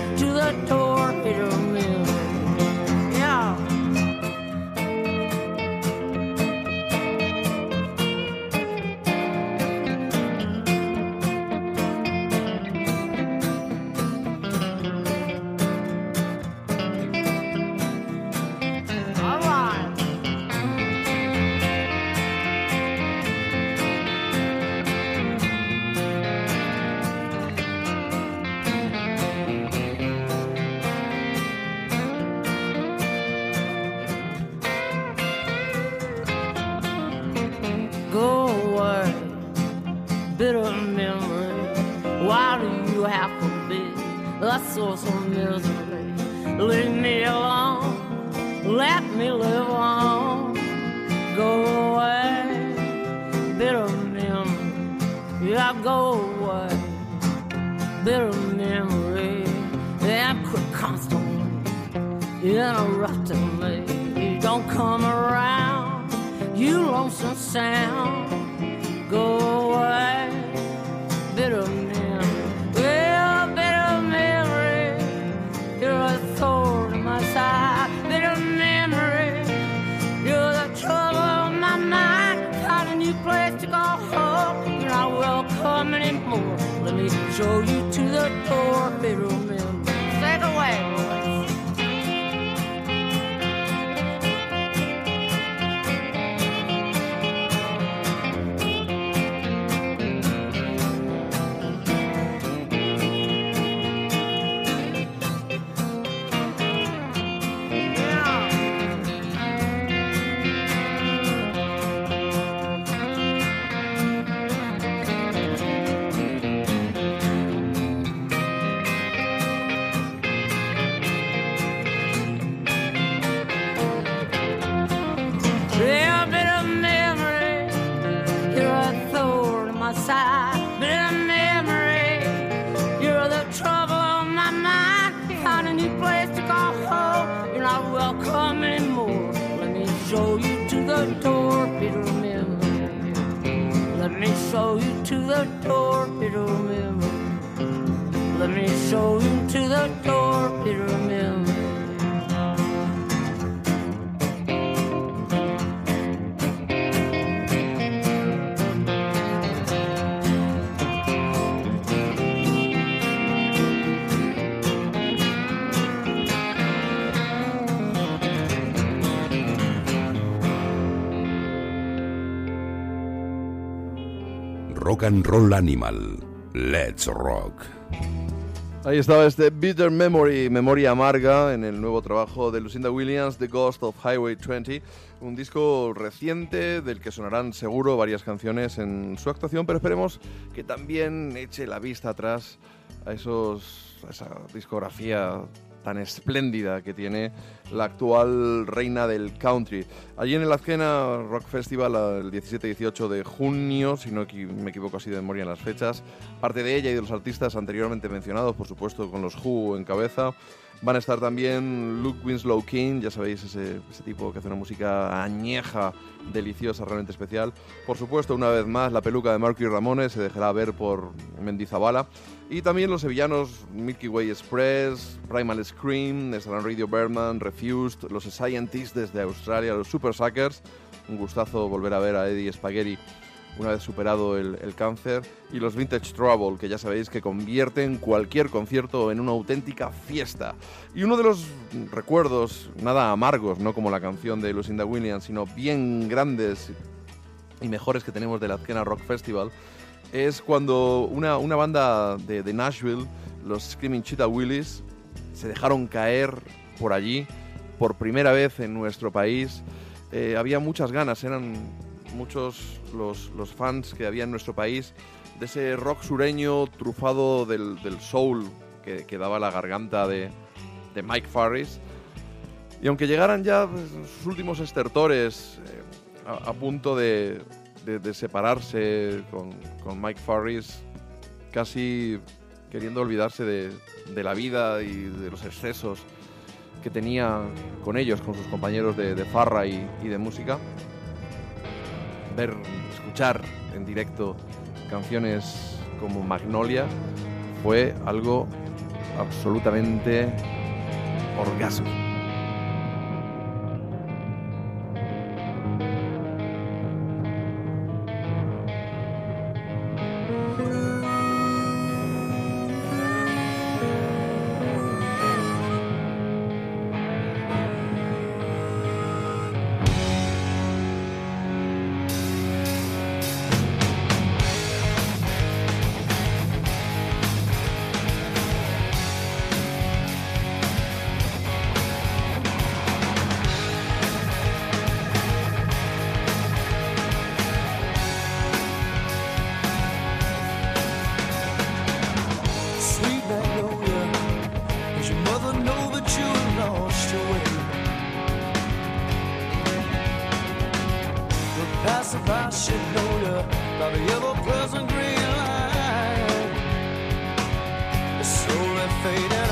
[SPEAKER 11] Sound. Show you to the bitter memory. Let me show you to the door, bitter
[SPEAKER 2] and Roll Animal. Let's Rock.
[SPEAKER 1] Ahí estaba este Bitter Memory, Memoria Amarga, en el nuevo trabajo de Lucinda Williams, The Ghost of Highway 20, un disco reciente del que sonarán seguro varias canciones en su actuación, pero esperemos que también eche la vista atrás a, esos, a esa discografía tan espléndida que tiene la actual reina del country. Allí en el Azkena Rock Festival, el 17-18 de junio, si no me equivoco así de memoria en las fechas, parte de ella y de los artistas anteriormente mencionados, por supuesto con los Who en cabeza, van a estar también Luke Winslow King, ya sabéis, ese, ese tipo que hace una música añeja, deliciosa, realmente especial. Por supuesto, una vez más, la peluca de Mercury Ramones se dejará ver por Mendizabala. Y también los sevillanos Milky Way Express, Primal Scream, estarán Radio Berman, Refused, los Scientists desde Australia, los Super Suckers. Un gustazo volver a ver a Eddie Spaghetti una vez superado el, cáncer. Y los Vintage Trouble, que ya sabéis que convierten cualquier concierto en una auténtica fiesta. Y uno de los recuerdos, nada amargos, no como la canción de Lucinda Williams, sino bien grandes y mejores que tenemos del Azkena Rock Festival, es cuando una, una banda de, de Nashville, los Screaming Cheetah Willis, se dejaron caer por allí por primera vez en nuestro país. Eh, había muchas ganas, eran muchos los, fans que había en nuestro país de ese rock sureño trufado del, soul que, que daba la garganta de, Mike Farris. Y aunque llegaran ya pues, sus últimos estertores eh, a, punto de, separarse con, Mike Farris, casi queriendo olvidarse de, la vida y de los excesos que tenía con ellos, con sus compañeros de, de farra y, y de música, ver, escuchar en directo canciones como Magnolia fue algo absolutamente orgasmo.
[SPEAKER 4] faded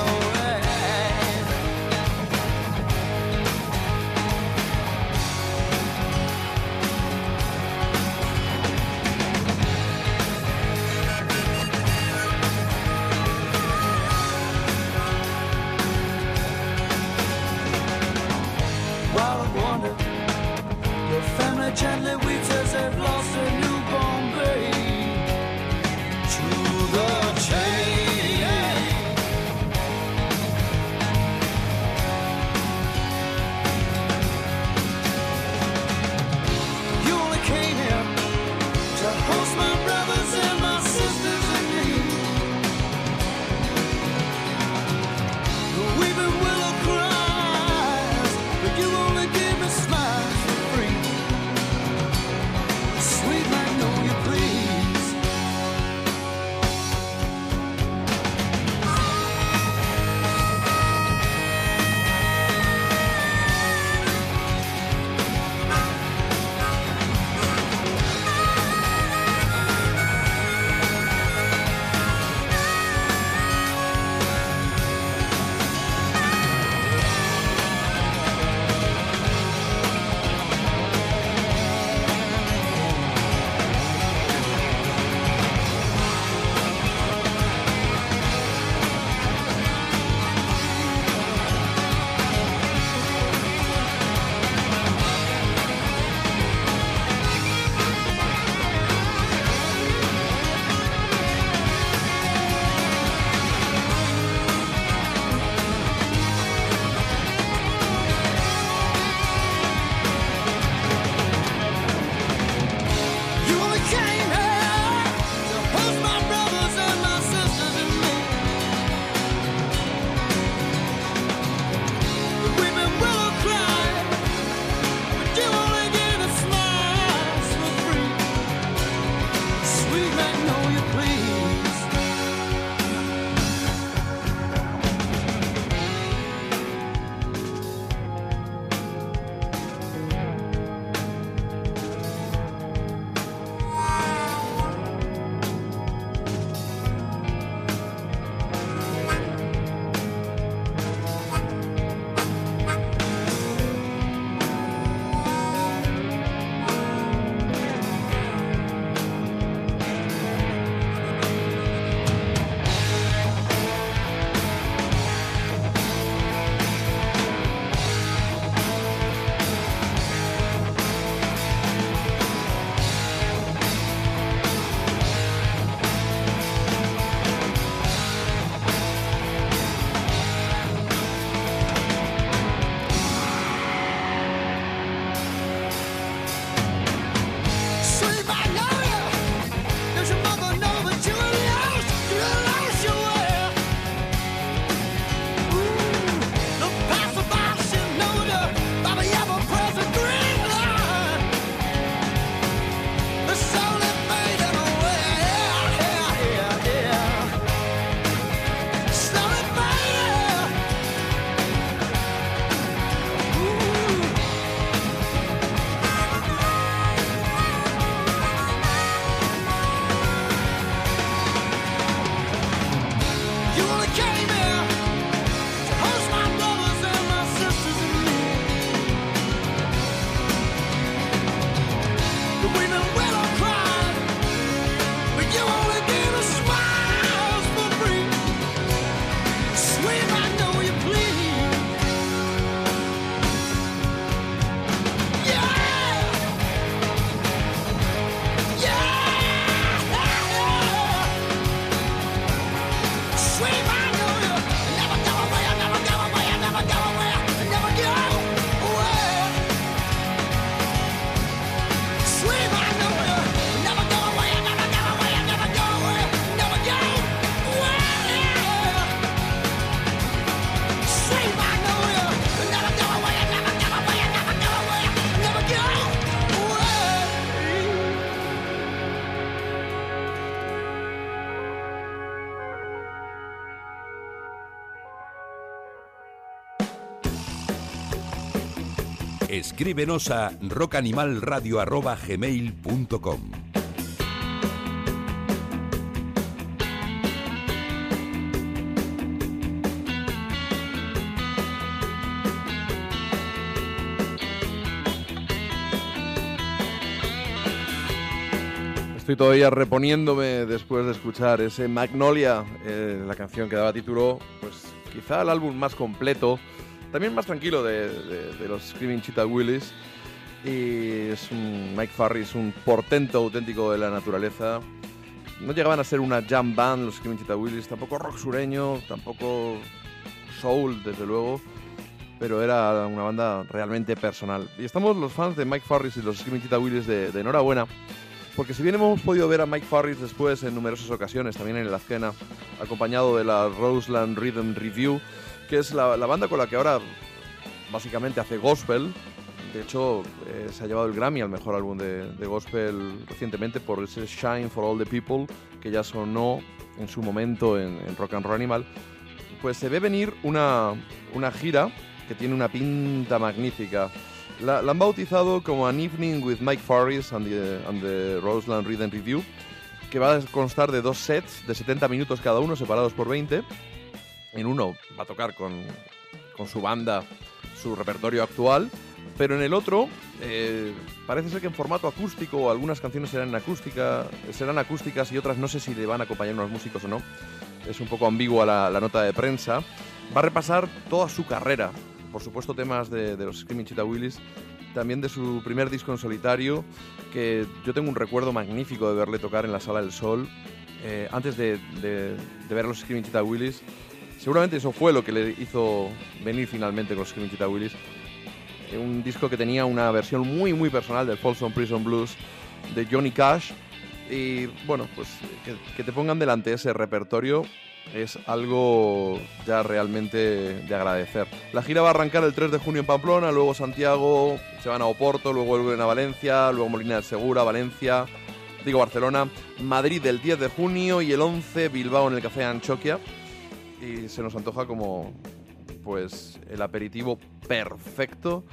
[SPEAKER 2] Escríbenos a rockanimalradio.gmail.com
[SPEAKER 1] Estoy todavía reponiéndome después de escuchar ese Magnolia, eh, la canción que daba título, pues quizá el álbum más completo, también más tranquilo de, los Screaming Cheetah Willis. Y es Mike Farris, un portento auténtico de la naturaleza. No llegaban a ser una jam band los Screaming Cheetah Willis, tampoco rock sureño, tampoco soul, desde luego pero era una banda realmente personal. Y estamos los fans de Mike Farris y los Screaming Cheetah Willis de, enhorabuena, porque si bien hemos podido ver a Mike Farris después en numerosas ocasiones, también en el Azkena, acompañado de la Roseland Rhythm Review, que es la, banda con la que ahora básicamente hace gospel. De hecho, eh, se ha llevado el Grammy al mejor álbum de, gospel recientemente por ese Shine for All the People, que ya sonó en su momento en, en Rock and Roll Animal. Pues se ve venir una, una gira que tiene una pinta magnífica. La, han bautizado como An Evening with Mike Farris and the, and the Roseland Rhythm Review, que va a constar de dos sets de 70 minutos cada uno, separados por 20. En uno va a tocar con, con su banda su repertorio actual, pero en el otro eh, parece ser que en formato acústico algunas canciones serán, acústica, serán acústicas y otras no sé si le van a acompañar unos músicos o no. Es un poco ambigua la, la nota de prensa. Va a repasar toda su carrera, por supuesto temas de, de los Screaming Cheetah Willis, también de su primer disco en solitario, que yo tengo un recuerdo magnífico de verle tocar en la Sala del Sol, eh, antes de, de- de ver a los Screaming Cheetah Willis. Seguramente eso fue lo que le hizo venir finalmente con Screaming Cheetah Willis. Eh, Un disco que tenía una versión muy, muy personal del Folsom Prison Blues de Johnny Cash. Y bueno, pues que, que te pongan delante ese repertorio es algo ya realmente de agradecer. La gira va a arrancar el 3 de junio en Pamplona, luego Santiago, se van a Oporto, luego vuelven a Valencia, luego Molina del Segura, Valencia, digo Barcelona, Madrid el 10 de junio y el 11 Bilbao en el Café Anchoquia. Y se nos antoja como pues el aperitivo perfecto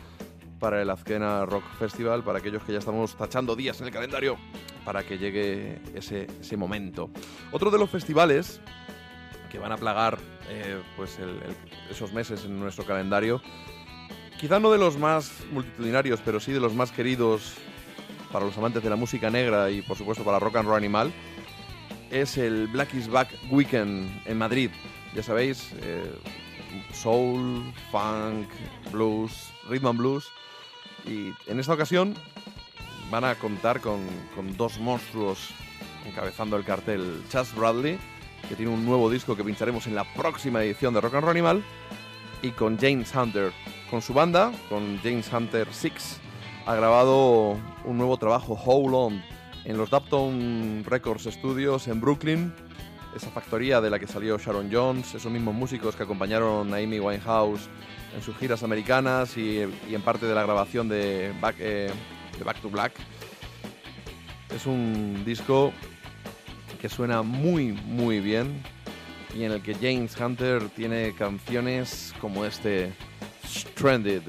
[SPEAKER 1] para el Azkena Rock Festival, para aquellos que ya estamos tachando días en el calendario para que llegue ese, ese momento. Otro de los festivales que van a plagar eh, pues esos meses en nuestro calendario, quizá no de los más multitudinarios, pero sí de los más queridos para los amantes de la música negra y por supuesto para Rock and Roll Animal, es el Black is Back Weekend en Madrid. Ya sabéis, eh, soul, funk, blues, rhythm and blues. Y en esta ocasión van a contar con, con dos monstruos encabezando el cartel. Chas Bradley, que tiene un nuevo disco que pincharemos en la próxima edición de Rock and Roll Animal, y con James Hunter. Con su banda, con James Hunter 6, ha grabado un nuevo trabajo, Hold On, en los Dapton Records Studios en Brooklyn, esa factoría de la que salió Sharon Jones, esos mismos músicos que acompañaron a Amy Winehouse en sus giras americanas y, en parte de la grabación eh, de Back to Black. Es un disco que suena muy, muy bien y en el que James Hunter tiene canciones como este Stranded.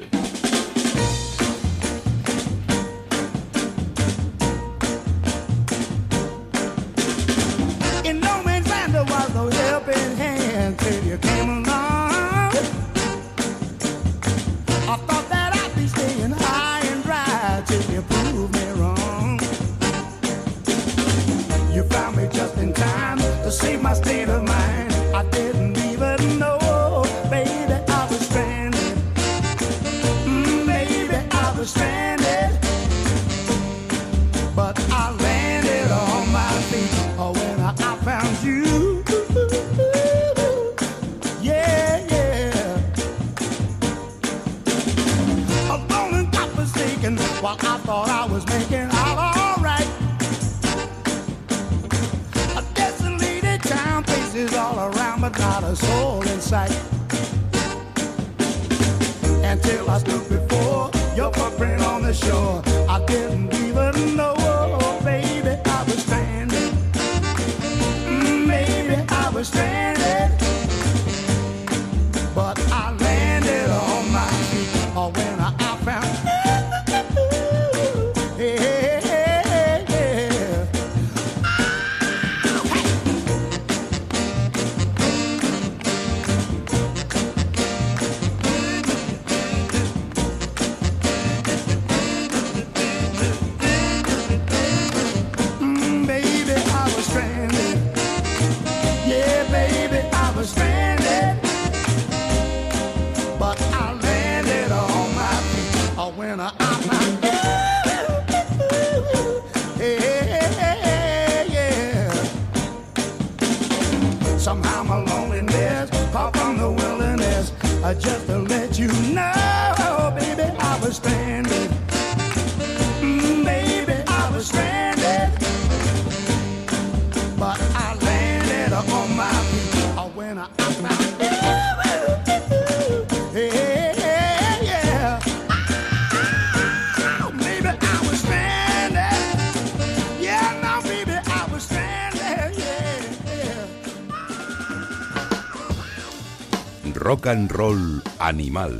[SPEAKER 12] And
[SPEAKER 2] Roll Animal.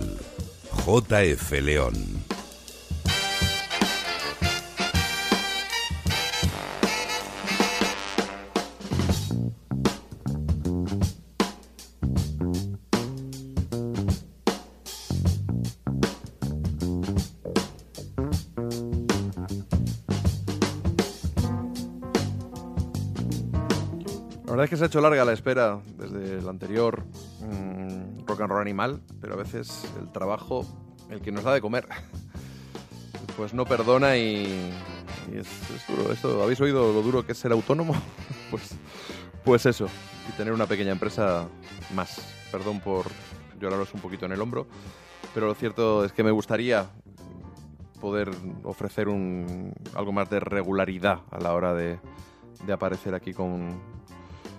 [SPEAKER 2] JF León.
[SPEAKER 1] Animal, pero a veces el trabajo, el que nos da de comer, pues no perdona y, y es, es duro. Esto, ¿Habéis oído lo duro que es ser autónomo? pues, pues eso, y tener una pequeña empresa más. Perdón por lloraros un poquito en el hombro, pero lo cierto es que me gustaría poder ofrecer un, algo más de regularidad a la hora de, de aparecer aquí con,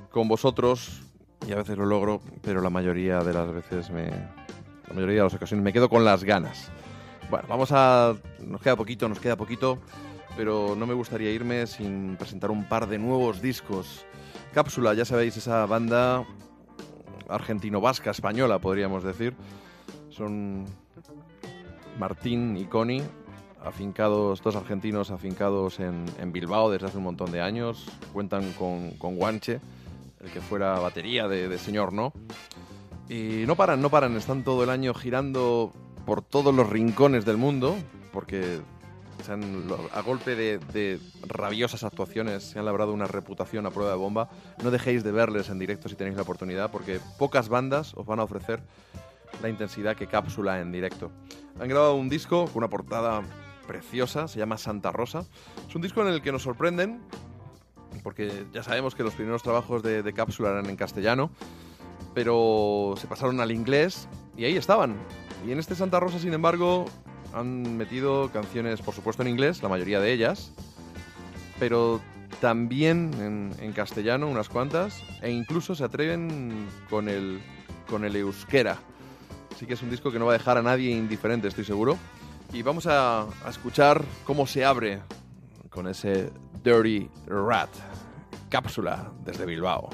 [SPEAKER 1] con vosotros y a veces lo logro, pero la mayoría de las veces me la mayoría de las ocasiones me quedo con las ganas. Bueno, vamos a nos queda poquito, nos queda poquito, pero no me gustaría irme sin presentar un par de nuevos discos. Cápsula, ya sabéis, esa banda argentino-vasca española, podríamos decir. Son Martín y Connie, afincados, dos argentinos afincados en, en Bilbao desde hace un montón de años. Cuentan con, con Guanche, el que fuera batería de, Señor No. Y no paran, no paran, están todo el año girando por todos los rincones del mundo, porque se a golpe de, de rabiosas actuaciones se han labrado una reputación a prueba de bomba. No dejéis de verles en directo si tenéis la oportunidad, porque pocas bandas os van a ofrecer la intensidad que cápsula en directo. Han grabado un disco con una portada preciosa, se llama Santa Rosa. Es un disco en el que nos sorprenden, porque ya sabemos que los primeros trabajos de, de cápsula eran en castellano, pero se pasaron al inglés y ahí estaban. Y en este Santa Rosa, sin embargo, han metido canciones, por supuesto, en inglés, la mayoría de ellas, pero también en, castellano, unas cuantas, e incluso se atreven con el, con el euskera. Así que es un disco que no va a dejar a nadie indiferente, estoy seguro. Y vamos a escuchar cómo se abre con ese Dirty Rat. Cápsula desde Bilbao.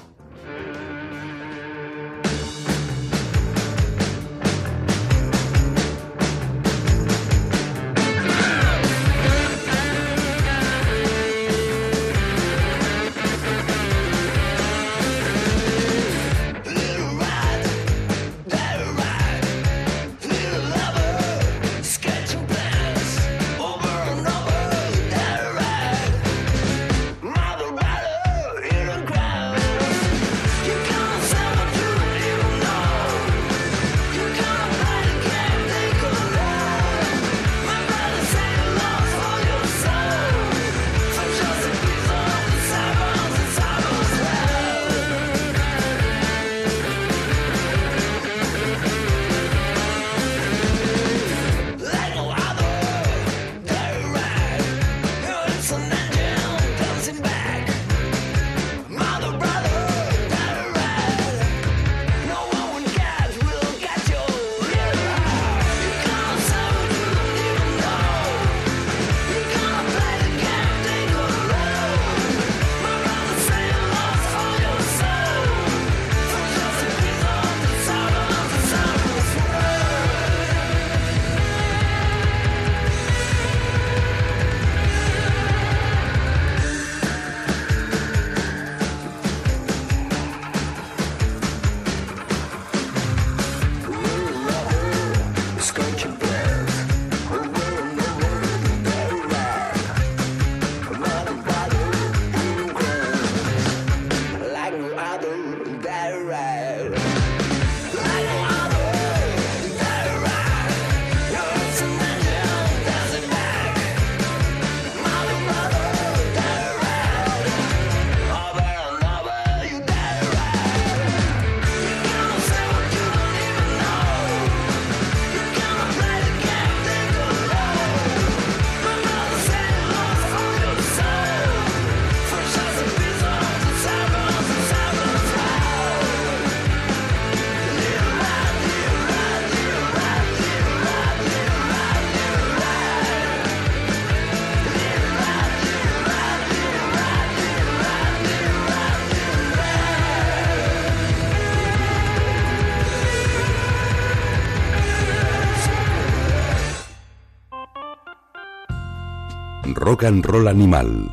[SPEAKER 2] Rock and animal.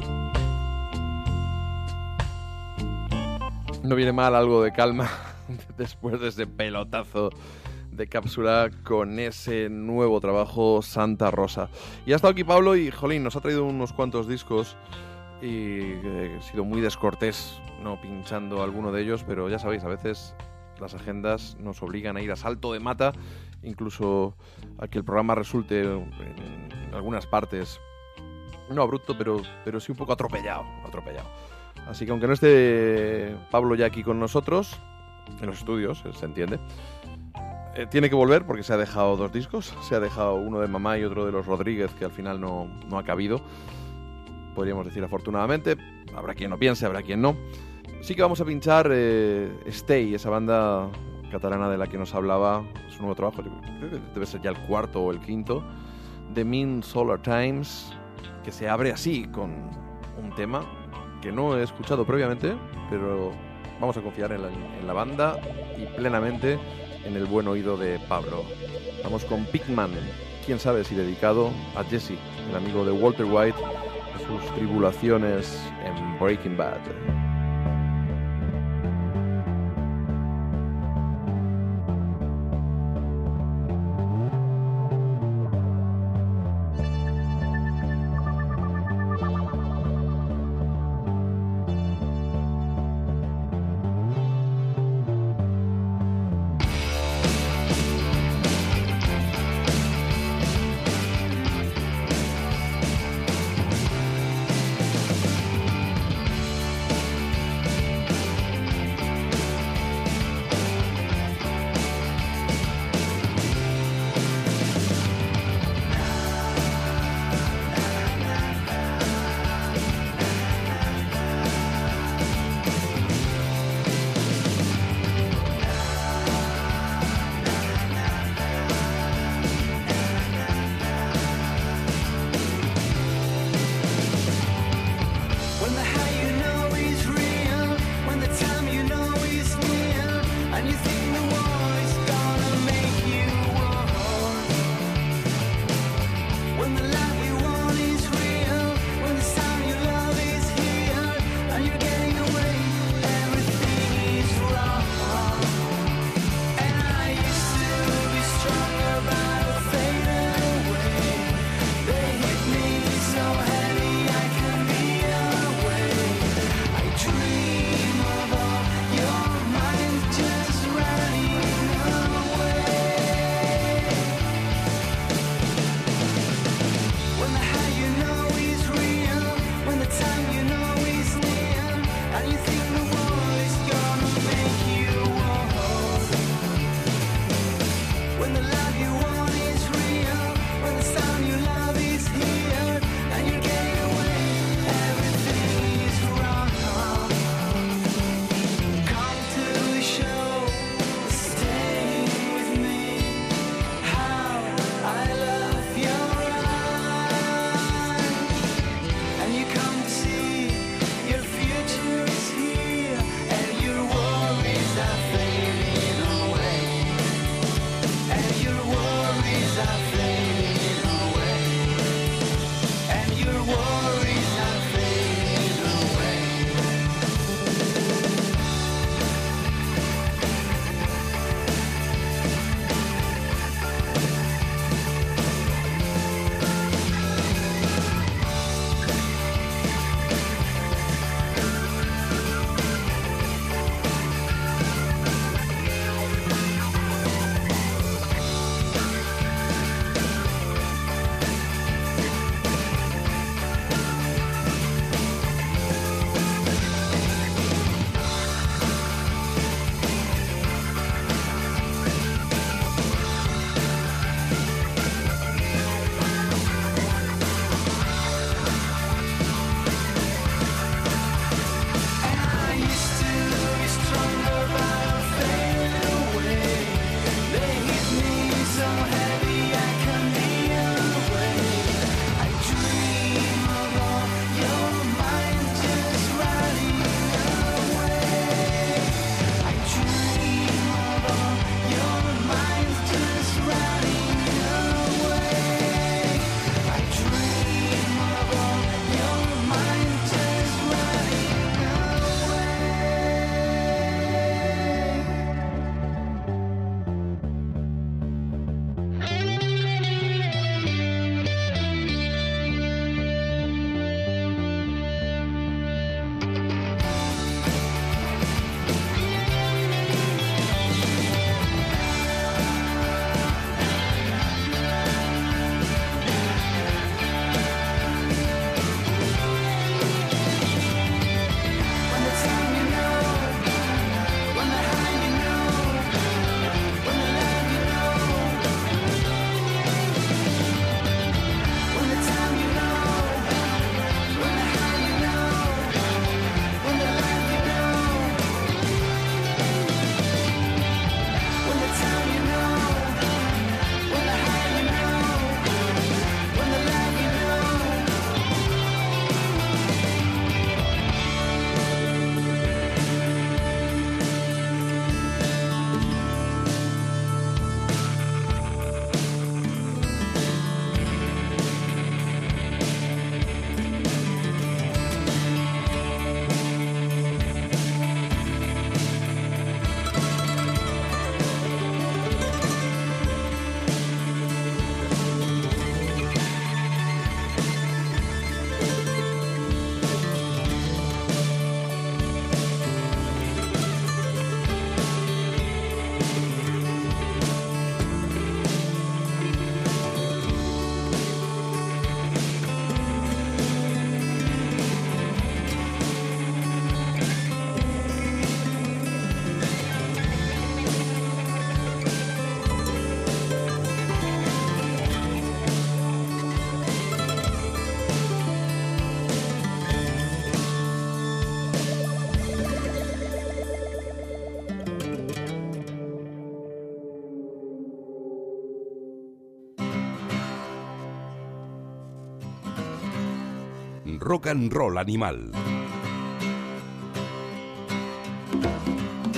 [SPEAKER 1] No viene mal algo de calma después de ese pelotazo de cápsula con ese nuevo trabajo Santa Rosa. Y ha estado aquí Pablo y, jolín, nos ha traído unos cuantos discos y eh, he sido muy descortés no pinchando alguno de ellos, pero ya sabéis, a veces las agendas nos obligan a ir a salto de mata, incluso a que el programa resulte en algunas partes no abrupto, pero, pero sí un poco atropellado, atropellado. Así que aunque no esté Pablo ya aquí con nosotros, en los estudios, se entiende, eh, tiene que volver porque se ha dejado dos discos. Se ha dejado uno de Mamá y otro de los Rodríguez, que al final no, no ha cabido. Podríamos decir afortunadamente. Habrá quien lo piense, habrá quien no. Sí que vamos a pinchar eh, Stay, esa banda catalana de la que nos hablaba. Su nuevo trabajo, creo que debe ser ya el cuarto o el quinto. The Mean Solar Times, que se abre así, con un tema que no he escuchado previamente, pero vamos a confiar en la, banda y plenamente en el buen oído de Pablo. Vamos con Pigman, quién sabe si dedicado a Jesse, el amigo de Walter White, sus tribulaciones en Breaking Bad.
[SPEAKER 2] Rock and roll animal.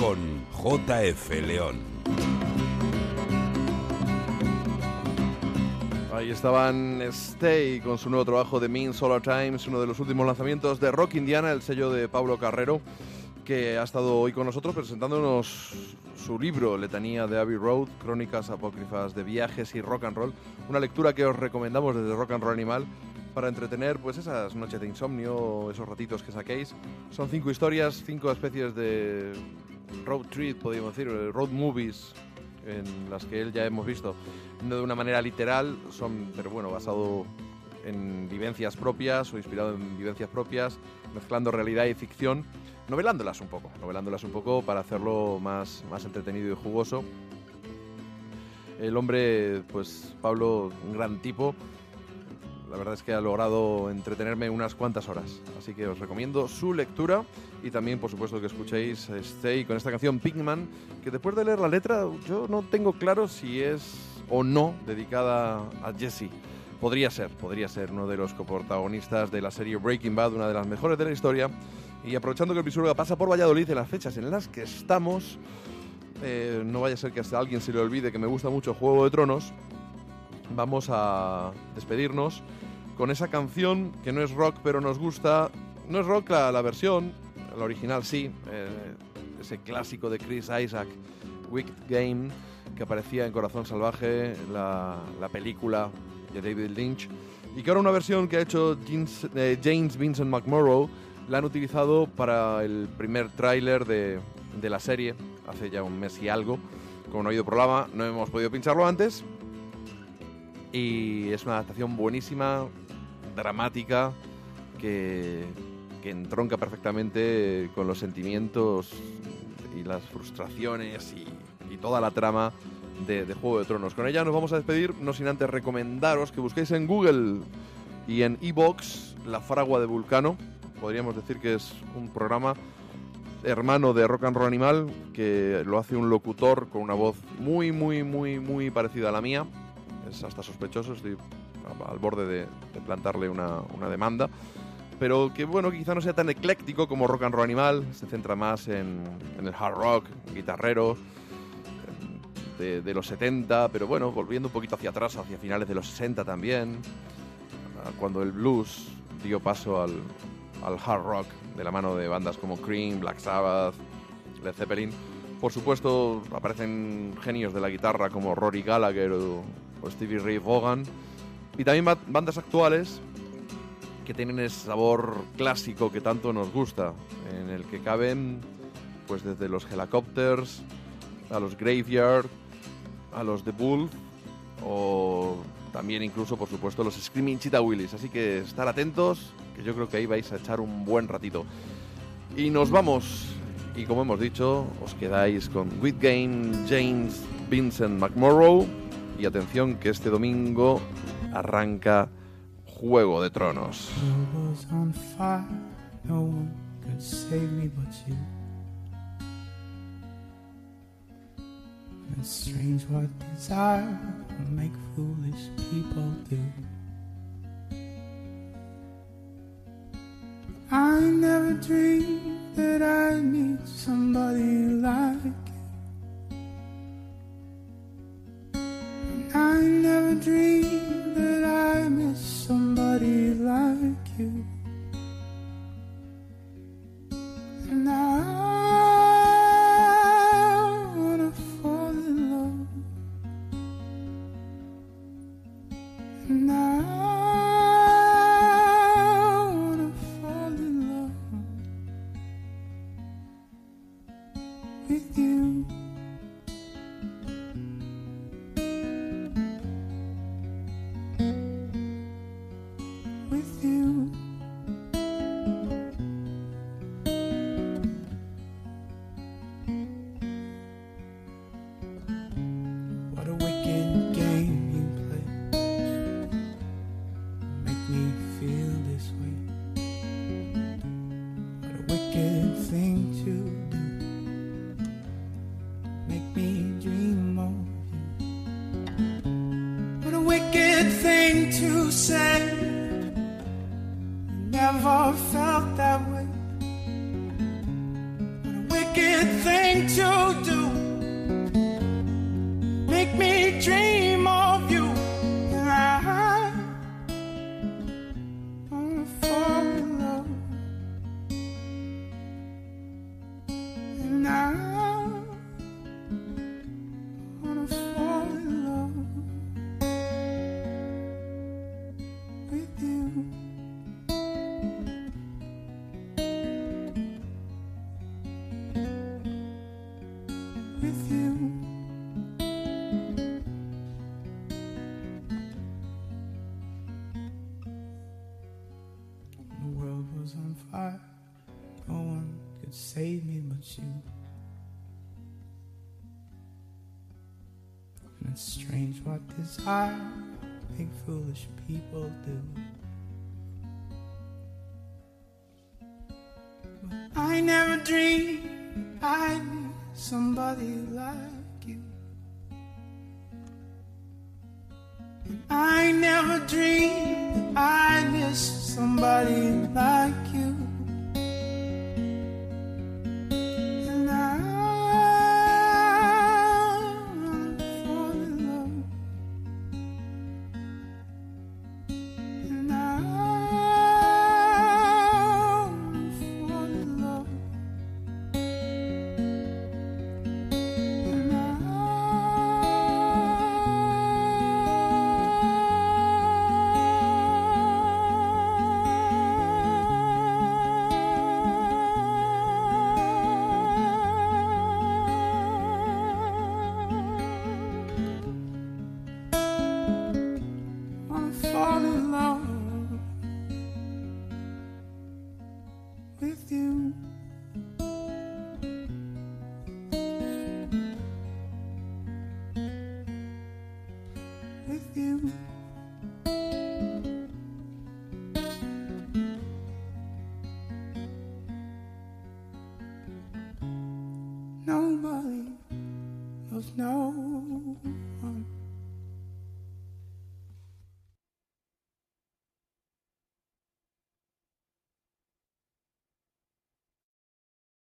[SPEAKER 2] Con JF León.
[SPEAKER 1] Ahí estaban Stay con su nuevo trabajo de Mean Solar Times, uno de los últimos lanzamientos de Rock Indiana, el sello de Pablo Carrero, que ha estado hoy con nosotros presentándonos su libro Letanía de Abbey Road, Crónicas Apócrifas de Viajes y Rock and Roll, una lectura que os recomendamos desde Rock and Roll Animal para entretener pues esas noches de insomnio, esos ratitos que saquéis. Son cinco historias, cinco especies de road trip, podríamos decir, road movies en las que él ya hemos visto, no de una manera literal, son, pero bueno, basado en vivencias propias o inspirado en vivencias propias, mezclando realidad y ficción, novelándolas un poco, novelándolas un poco para hacerlo más, más entretenido y jugoso. El hombre, pues Pablo, un gran tipo, la verdad es que ha logrado entretenerme unas cuantas horas. Así que os recomiendo su lectura y también, por supuesto, que escuchéis Stay con esta canción Pigman, que después de leer la letra yo no tengo claro si es o no dedicada a Jesse. Podría ser, podría ser uno de los coprotagonistas de la serie Breaking Bad, una de las mejores de la historia. Y aprovechando que el Pisuruga pasa por Valladolid en las fechas en las que estamos, eh, no vaya a ser que hasta alguien se le olvide que me gusta mucho Juego de Tronos, vamos a despedirnos con esa canción que no es rock, pero nos gusta. No es rock la, la versión, la original sí, eh, ese clásico de Chris Isaac, Wicked Game, que aparecía en Corazón Salvaje, la, la película de David Lynch, y que ahora una versión que ha hecho James, eh, James Vincent McMorrow la han utilizado para el primer tráiler de, de la serie, hace ya un mes y algo, con un oído programa, no hemos podido pincharlo antes, y es una adaptación buenísima, dramática, que, que entronca perfectamente con los sentimientos y las frustraciones y, toda la trama de, de Juego de Tronos. Con ella nos vamos a despedir, no sin antes recomendaros que busquéis en Google y en Evox La Fragua de Vulcano. Podríamos decir que es un programa hermano de Rock and Roll Animal que lo hace un locutor con una voz muy, muy, muy, muy parecida a la mía. Hasta sospechoso, estoy al borde de, plantarle una, demanda. Pero que bueno, quizá no sea tan ecléctico como Rock and Roll Animal, se centra más en, el hard rock, guitarrero, de, los 70, pero bueno, volviendo un poquito hacia atrás, hacia finales de los 60 también, cuando el blues dio paso al, hard rock de la mano de bandas como Cream, Black Sabbath, Led Zeppelin. Por supuesto, aparecen genios de la guitarra como Rory Gallagher o Stevie Ray Vaughan. Y también ba- bandas actuales que tienen ese sabor clásico que tanto nos gusta, en el que caben pues desde los Helicopters a los Graveyard, a los The Bull o también incluso por supuesto los Screaming Cheetah Willis. Así que estar atentos, que yo creo que ahí vais a echar un buen ratito. Y nos vamos, y como hemos dicho, os quedáis con Whitgame, James, Vincent McMorrow. Y atención que este domingo arranca Juego de Tronos.
[SPEAKER 12] What desire make foolish people do.